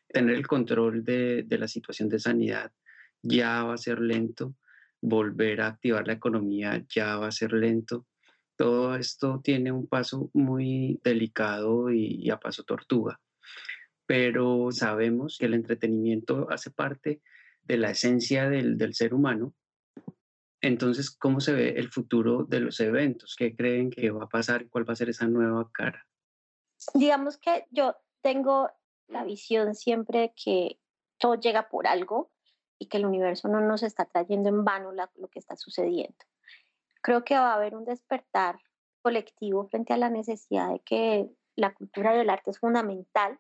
tener el control de, de la situación de sanidad ya va a ser lento, volver a activar la economía ya va a ser lento. Todo esto tiene un paso muy delicado y, a paso tortuga, pero sabemos que el entretenimiento hace parte de la esencia del, ser humano. Entonces, ¿cómo se ve el futuro de los eventos? ¿Qué creen que va a pasar? ¿Cuál va a ser esa nueva cara? Digamos que yo tengo la visión siempre que todo llega por algo y que el universo no nos está trayendo en vano lo que está sucediendo. Creo que va a haber un despertar colectivo frente a la necesidad de que la cultura y el arte es fundamental,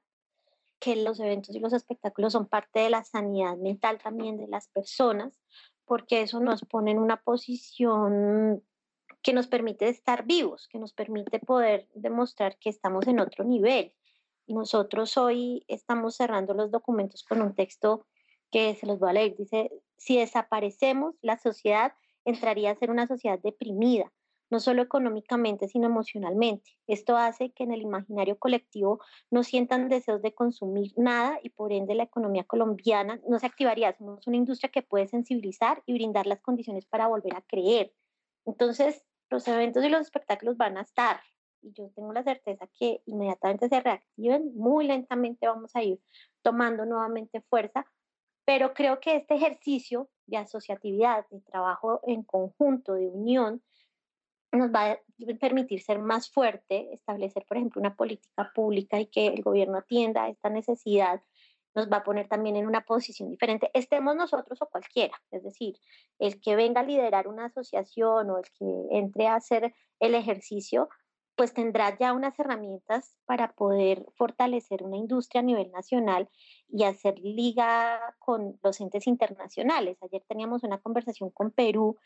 que los eventos y los espectáculos son parte de la sanidad mental también de las personas, porque eso nos pone en una posición que nos permite estar vivos, que nos permite poder demostrar que estamos en otro nivel. Nosotros hoy estamos cerrando los documentos con un texto que se los voy a leer. Dice, si desaparecemos, la sociedad entraría a ser una sociedad deprimida, no solo económicamente, sino emocionalmente. Esto hace que en el imaginario colectivo no sientan deseos de consumir nada y por ende la economía colombiana no se activaría. Somos una industria que puede sensibilizar y brindar las condiciones para volver a creer. Entonces, los eventos y los espectáculos van a estar. Y yo tengo la certeza que inmediatamente se reactiven, muy lentamente vamos a ir tomando nuevamente fuerza, pero creo que este ejercicio de asociatividad, de trabajo en conjunto, de unión, nos va a permitir ser más fuerte, establecer, por ejemplo, una política pública y que el gobierno atienda esta necesidad, nos va a poner también en una posición diferente, estemos nosotros o cualquiera, es decir, el que venga a liderar una asociación o el que entre a hacer el ejercicio, pues tendrá ya unas herramientas para poder fortalecer una industria a nivel nacional y hacer liga con los entes internacionales. Ayer teníamos una conversación con Perú,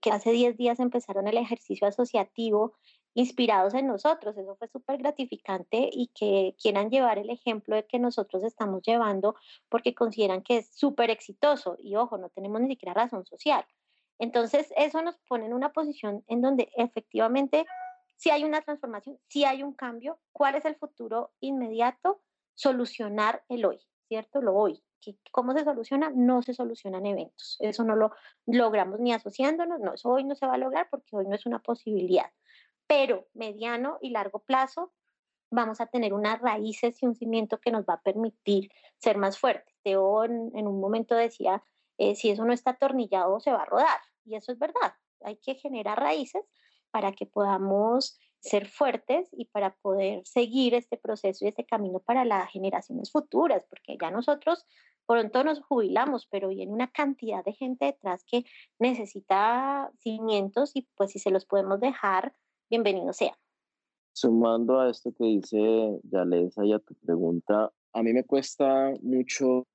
que hace 10 días empezaron el ejercicio asociativo inspirados en nosotros. Eso fue súper gratificante y que quieran llevar el ejemplo de que nosotros estamos llevando porque consideran que es súper exitoso. Y ojo, no tenemos ni siquiera razón social. Entonces, eso nos pone en una posición en donde efectivamente si hay una transformación, si hay un cambio, ¿cuál es el futuro inmediato? Solucionar el hoy, ¿cierto? Lo hoy. ¿Cómo se soluciona? No se solucionan eventos. Eso no lo logramos ni asociándonos, no, eso hoy no se va a lograr porque hoy no es una posibilidad. Pero mediano y largo plazo vamos a tener unas raíces y un cimiento que nos va a permitir ser más fuertes. Teo en, en un momento decía, eh, si eso no está atornillado, se va a rodar. Y eso es verdad. Hay que generar raíces para que podamos ser fuertes y para poder seguir este proceso y este camino para las generaciones futuras, porque ya nosotros pronto nos jubilamos, pero viene una cantidad de gente detrás que necesita cimientos y pues si se los podemos dejar, bienvenido sea. Sumando a esto que dice Yalesa y a tu pregunta, a mí me cuesta mucho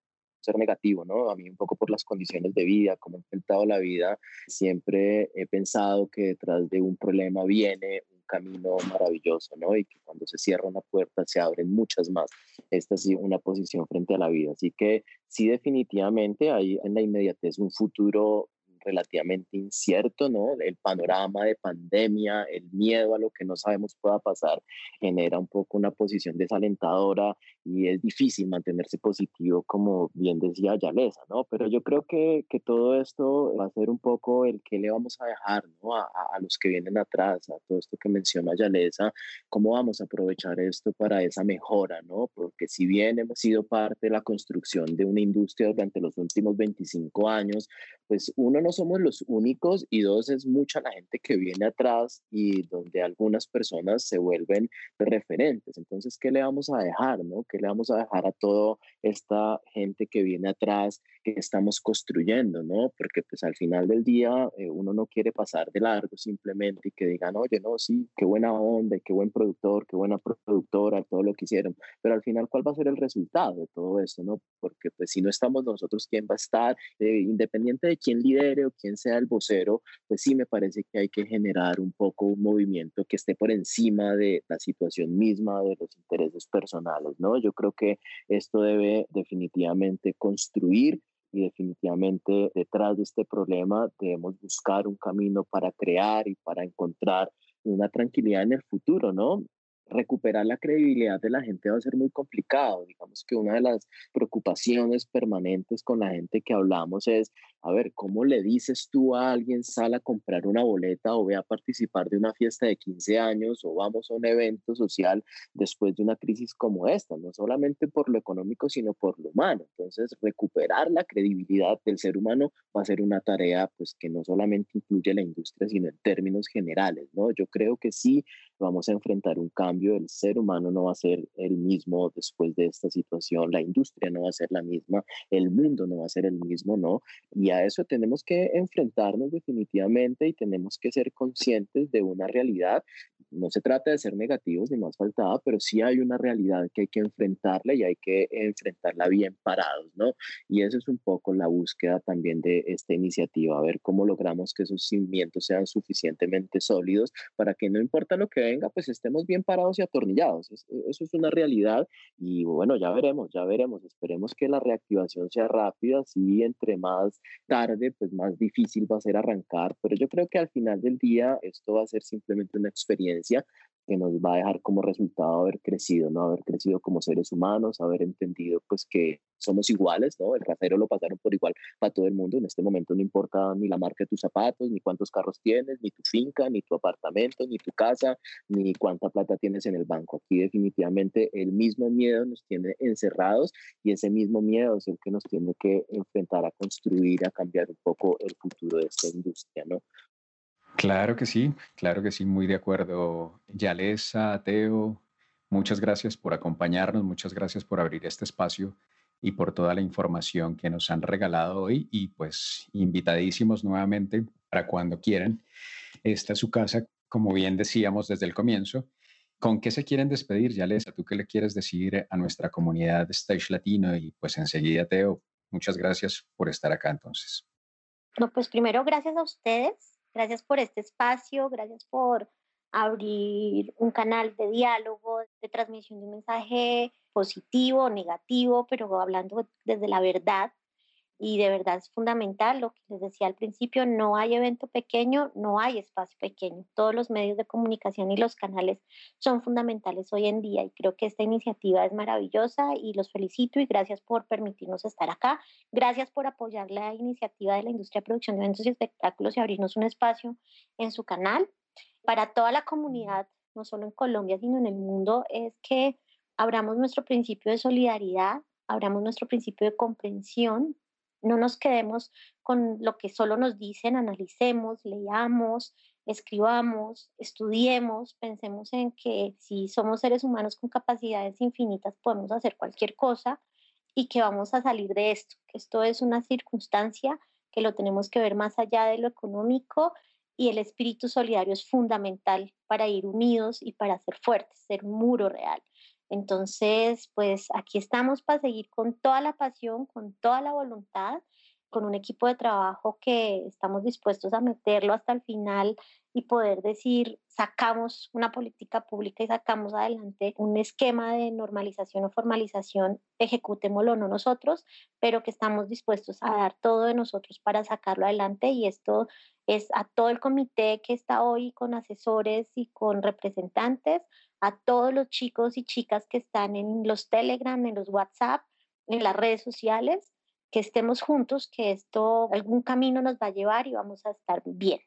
ser negativo, ¿no? A mí un poco por las condiciones de vida, como he enfrentado la vida, siempre he pensado que detrás de un problema viene un camino maravilloso, ¿no? Y que cuando se cierra una puerta se abren muchas más. Esta es una posición frente a la vida. Así que sí, definitivamente hay en la inmediatez un futuro relativamente incierto, ¿no? El panorama de pandemia, el miedo a lo que no sabemos pueda pasar, genera un poco una posición desalentadora y es difícil mantenerse positivo, como bien decía Yalesa, ¿no? Pero yo creo que, que todo esto va a ser un poco el que le vamos a dejar, ¿no? A, a los que vienen atrás, a todo esto que menciona Yalesa, cómo vamos a aprovechar esto para esa mejora, ¿no? Porque si bien hemos sido parte de la construcción de una industria durante los últimos 25 años, pues uno no somos los únicos y dos es mucha la gente que viene atrás y donde algunas personas se vuelven referentes. Entonces, ¿qué le vamos a dejar, no? ¿Qué le vamos a dejar a toda esta gente que viene atrás que estamos construyendo, no? Porque pues al final del día eh, uno no quiere pasar de largo simplemente y que digan, oye, no, sí, qué buena onda, qué buen productor, qué buena productora, todo lo que hicieron. Pero al final, ¿cuál va a ser el resultado de todo esto, no? Porque pues si no estamos nosotros, ¿quién va a estar? Eh, independiente de quién lidere o quién sea el vocero, pues sí me parece que hay que generar un poco un movimiento que esté por encima de la situación misma, de los intereses personales, ¿no? Yo creo que esto debe definitivamente construir y definitivamente detrás de este problema debemos buscar un camino para crear y para encontrar una tranquilidad en el futuro, ¿no? Recuperar la credibilidad de la gente va a ser muy complicado. Digamos que una de las preocupaciones permanentes con la gente que hablamos es, a ver, ¿cómo le dices tú a alguien sal a comprar una boleta o ve a participar de una fiesta de 15 años o vamos a un evento social después de una crisis como esta? No solamente por lo económico, sino por lo humano. Entonces, recuperar la credibilidad del ser humano va a ser una tarea pues que no solamente incluye la industria, sino en términos generales, ¿no? Yo creo que sí vamos a enfrentar un cambio, el ser humano no va a ser el mismo después de esta situación, la industria no va a ser la misma, el mundo no va a ser el mismo, ¿no? Y a eso tenemos que enfrentarnos definitivamente y tenemos que ser conscientes de una realidad. No se trata de ser negativos ni más faltada, pero sí hay una realidad que hay que enfrentarla y hay que enfrentarla bien parados, ¿no? Y eso es un poco la búsqueda también de esta iniciativa, a ver cómo logramos que esos cimientos sean suficientemente sólidos para que no importa lo que venga, pues estemos bien parados y atornillados. Eso es una realidad y bueno, ya veremos, ya veremos. Esperemos que la reactivación sea rápida, sí, entre más tarde, pues más difícil va a ser arrancar, pero yo creo que al final del día esto va a ser simplemente una experiencia que nos va a dejar como resultado haber crecido, ¿no? Haber crecido como seres humanos, haber entendido pues que somos iguales, ¿no? El rasero lo pasaron por igual para todo el mundo. En este momento no importa ni la marca de tus zapatos, ni cuántos carros tienes, ni tu finca, ni tu apartamento, ni tu casa, ni cuánta plata tienes en el banco. Aquí definitivamente el mismo miedo nos tiene encerrados y ese mismo miedo es el que nos tiene que enfrentar a construir, a cambiar un poco el futuro de esta industria, ¿no? Claro que sí, claro que sí, muy de acuerdo. Yalesa, Teo, muchas gracias por acompañarnos, muchas gracias por abrir este espacio y por toda la información que nos han regalado hoy y pues invitadísimos nuevamente para cuando quieran. Esta es su casa, como bien decíamos desde el comienzo. ¿Con qué se quieren despedir, Yalesa? ¿Tú qué le quieres decir a nuestra comunidad de Stage Latino? Y pues enseguida, Teo, muchas gracias por estar acá entonces. No, pues primero gracias a ustedes Gracias por este espacio, gracias por abrir un canal de diálogo, de transmisión de un mensaje positivo, negativo, pero hablando desde la verdad y de verdad es fundamental lo que les decía al principio, no hay evento pequeño, no hay espacio pequeño. Todos los medios de comunicación y los canales son fundamentales hoy en día y creo que esta iniciativa es maravillosa y los felicito y gracias por permitirnos estar acá. Gracias por apoyar la iniciativa de la industria de producción de eventos y espectáculos y abrirnos un espacio en su canal. Para toda la comunidad, no solo en Colombia, sino en el mundo, es que abramos nuestro principio de solidaridad, abramos nuestro principio de comprensión, no nos quedemos con lo que solo nos dicen, analicemos, leamos, escribamos, estudiemos, pensemos en que si somos seres humanos con capacidades infinitas podemos hacer cualquier cosa y que vamos a salir de esto, que esto es una circunstancia que lo tenemos que ver más allá de lo económico y el espíritu solidario es fundamental para ir unidos y para ser fuertes, ser un muro real. Entonces, pues aquí estamos para seguir con toda la pasión, con toda la voluntad con un equipo de trabajo que estamos dispuestos a meterlo hasta el final y poder decir, sacamos una política pública y sacamos adelante un esquema de normalización o formalización, ejecutémoslo no nosotros, pero que estamos dispuestos a dar todo de nosotros para sacarlo adelante y esto es a todo el comité que está hoy con asesores y con representantes, a todos los chicos y chicas que están en los Telegram, en los WhatsApp, en las redes sociales, que estemos juntos, que esto algún camino nos va a llevar y vamos a estar bien.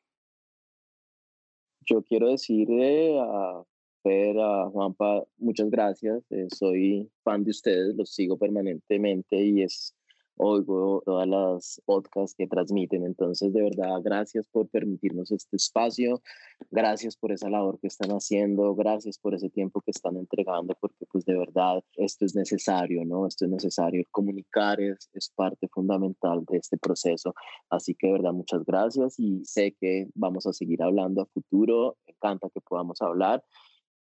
Yo quiero decirle a Fer, a Juanpa, muchas gracias. Eh, soy fan de ustedes, los sigo permanentemente y es oigo todas las podcasts que transmiten. Entonces, de verdad, gracias por permitirnos este espacio, gracias por esa labor que están haciendo, gracias por ese tiempo que están entregando, porque pues de verdad esto es necesario, ¿no? Esto es necesario. Comunicar es, es parte fundamental de este proceso. Así que de verdad, muchas gracias y sé que vamos a seguir hablando a futuro. Me encanta que podamos hablar.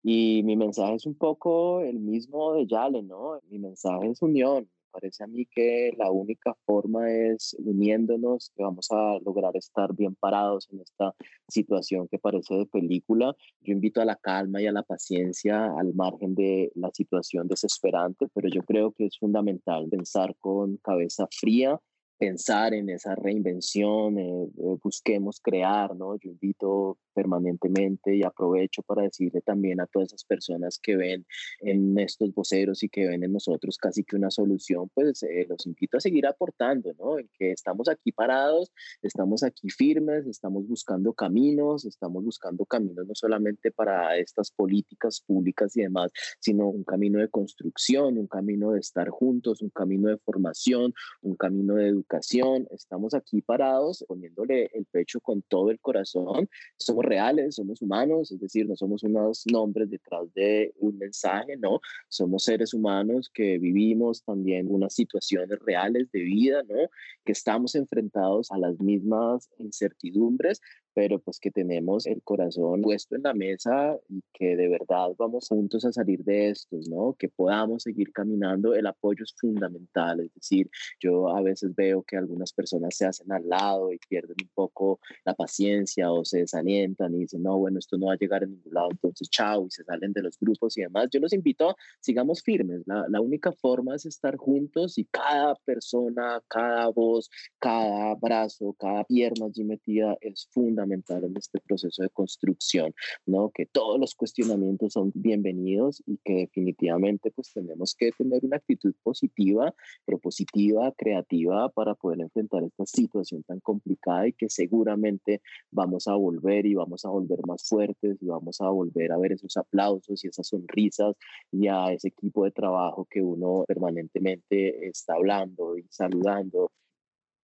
Y mi mensaje es un poco el mismo de Yale, ¿no? Mi mensaje es unión, parece a mí que la única forma es uniéndonos que vamos a lograr estar bien parados en esta situación que parece de película. Yo invito a la calma y a la paciencia al margen de la situación desesperante, pero yo creo que es fundamental pensar con cabeza fría pensar en esa reinvención, eh, eh, busquemos crear, ¿no? Yo invito permanentemente y aprovecho para decirle también a todas esas personas que ven en estos voceros y que ven en nosotros casi que una solución, pues eh, los invito a seguir aportando, ¿no? En que estamos aquí parados, estamos aquí firmes, estamos buscando caminos, estamos buscando caminos no solamente para estas políticas públicas y demás, sino un camino de construcción, un camino de estar juntos, un camino de formación, un camino de educación. Estamos aquí parados, poniéndole el pecho con todo el corazón. Somos reales, somos humanos, es decir, no somos unos nombres detrás de un mensaje, no, somos seres humanos que vivimos también unas situaciones reales de vida, ¿no? Que estamos enfrentados a las mismas incertidumbres, pero pues que tenemos el corazón puesto en la mesa y que de verdad vamos juntos a salir de estos, ¿no? Que podamos seguir caminando, el apoyo es fundamental, es decir, yo a veces veo que algunas personas se hacen al lado y pierden un poco la paciencia o se desalientan y dicen, no, bueno, esto no va a llegar a ningún lado, entonces chao, y se salen de los grupos y demás. Yo los invito, sigamos firmes, la, la única forma es estar juntos y cada persona, cada voz, cada brazo, cada pierna allí metida es fundamental fundamental en este proceso de construcción, ¿no? Que todos los cuestionamientos son bienvenidos y que definitivamente pues tenemos que tener una actitud positiva, propositiva, creativa para poder enfrentar esta situación tan complicada y que seguramente vamos a volver y vamos a volver más fuertes y vamos a volver a ver esos aplausos y esas sonrisas y a ese equipo de trabajo que uno permanentemente está hablando y saludando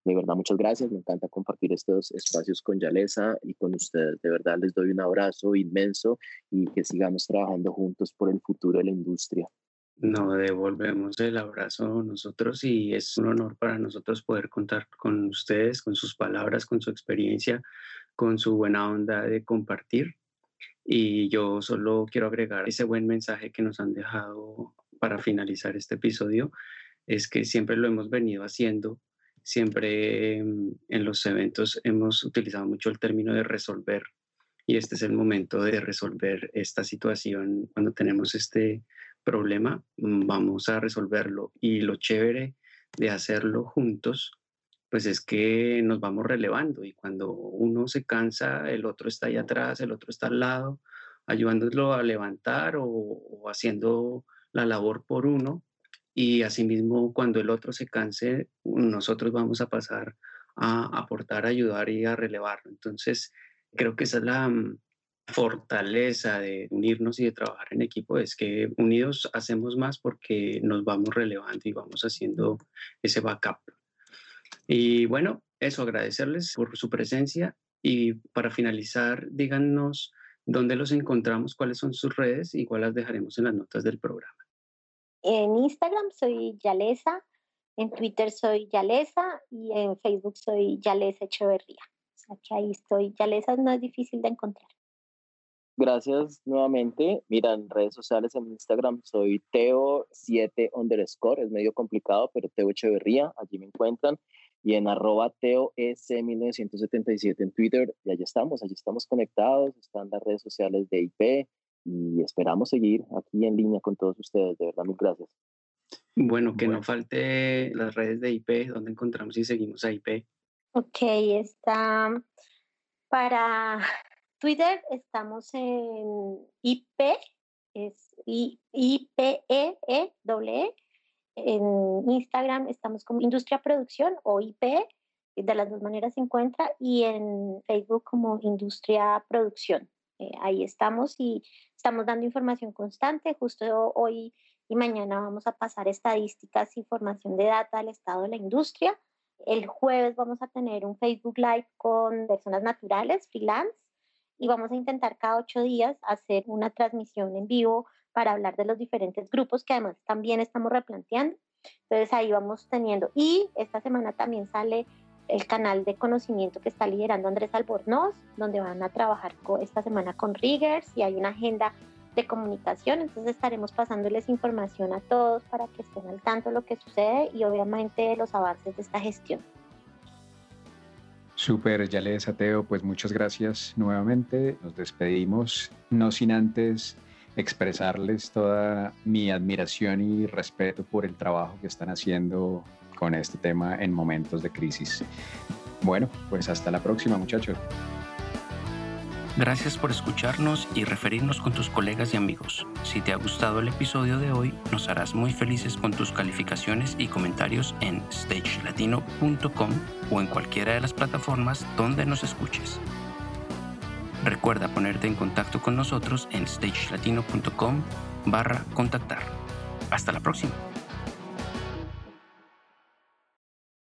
de verdad, muchas gracias. Me encanta compartir estos espacios con Yalesa y con ustedes. De verdad, les doy un abrazo inmenso y que sigamos trabajando juntos por el futuro de la industria. No, devolvemos el abrazo nosotros y es un honor para nosotros poder contar con ustedes, con sus palabras, con su experiencia, con su buena onda de compartir. Y yo solo quiero agregar ese buen mensaje que nos han dejado para finalizar este episodio, es que siempre lo hemos venido haciendo siempre mm, en los eventos hemos utilizado mucho el término de resolver y este es el momento de resolver esta situación cuando tenemos este problema, mm, vamos a resolverlo. Y lo chévere de hacerlo juntos pues es que nos vamos relevando y cuando uno se cansa, el otro está ahí atrás, el otro está al lado, ayudándolo a levantar o, o haciendo la labor por uno y asimismo cuando el otro se canse, nosotros vamos a pasar a aportar, a ayudar y a relevarlo. Entonces, creo que esa es la mm, fortaleza de unirnos y de trabajar en equipo, es que unidos hacemos más porque nos vamos relevando y vamos haciendo ese backup. Y bueno, eso, agradecerles por su presencia y para finalizar, díganos dónde los encontramos, cuáles son sus redes, igual las dejaremos en las notas del programa. En Instagram soy Yalesa, en Twitter soy Yalesa y en Facebook soy Yalesa Echeverría. O sea que ahí estoy. Yalesa no es difícil de encontrar. Gracias nuevamente. Mira, en redes sociales, en Instagram soy Teo7 underscore, es medio complicado, pero Teo Echeverría, allí me encuentran. y en arroba TOS1977 en Twitter. Y allí estamos, allí estamos conectados, están las redes sociales de IP y esperamos seguir aquí en línea con todos ustedes. De verdad, mil gracias. Bueno, que no falte las redes de IP, donde encontramos y seguimos a IP. Ok, está para Twitter, estamos en IP, es IPEE, -E, e. en Instagram estamos como Industria Producción o IP, de las dos maneras se encuentra, y en Facebook como Industria Producción. Eh, ahí estamos y estamos dando información constante. Justo hoy y mañana vamos a pasar estadísticas, información de data del estado de la industria. El jueves vamos a tener un Facebook Live con personas naturales, freelance, y vamos a intentar cada ocho días hacer una transmisión en vivo para hablar de los diferentes grupos que además también estamos replanteando. Entonces ahí vamos teniendo. Y esta semana también sale el canal de conocimiento que está liderando Andrés Albornoz, donde van a trabajar esta semana con Riggers y hay una agenda de comunicación, entonces estaremos pasándoles información a todos para que estén al tanto de lo que sucede y obviamente los avances de esta gestión. Súper, ya les ateo, pues muchas gracias nuevamente. Nos despedimos, no sin antes expresarles toda mi admiración y respeto por el trabajo que están haciendo con este tema en momentos de crisis. Bueno, pues hasta la próxima muchachos. Gracias por escucharnos y referirnos con tus colegas y amigos. Si te ha gustado el episodio de hoy, nos harás muy felices con tus calificaciones y comentarios en stagelatino.com o en cualquiera de las plataformas donde nos escuches. Recuerda ponerte en contacto con nosotros en stagelatino.com barra contactar. Hasta la próxima.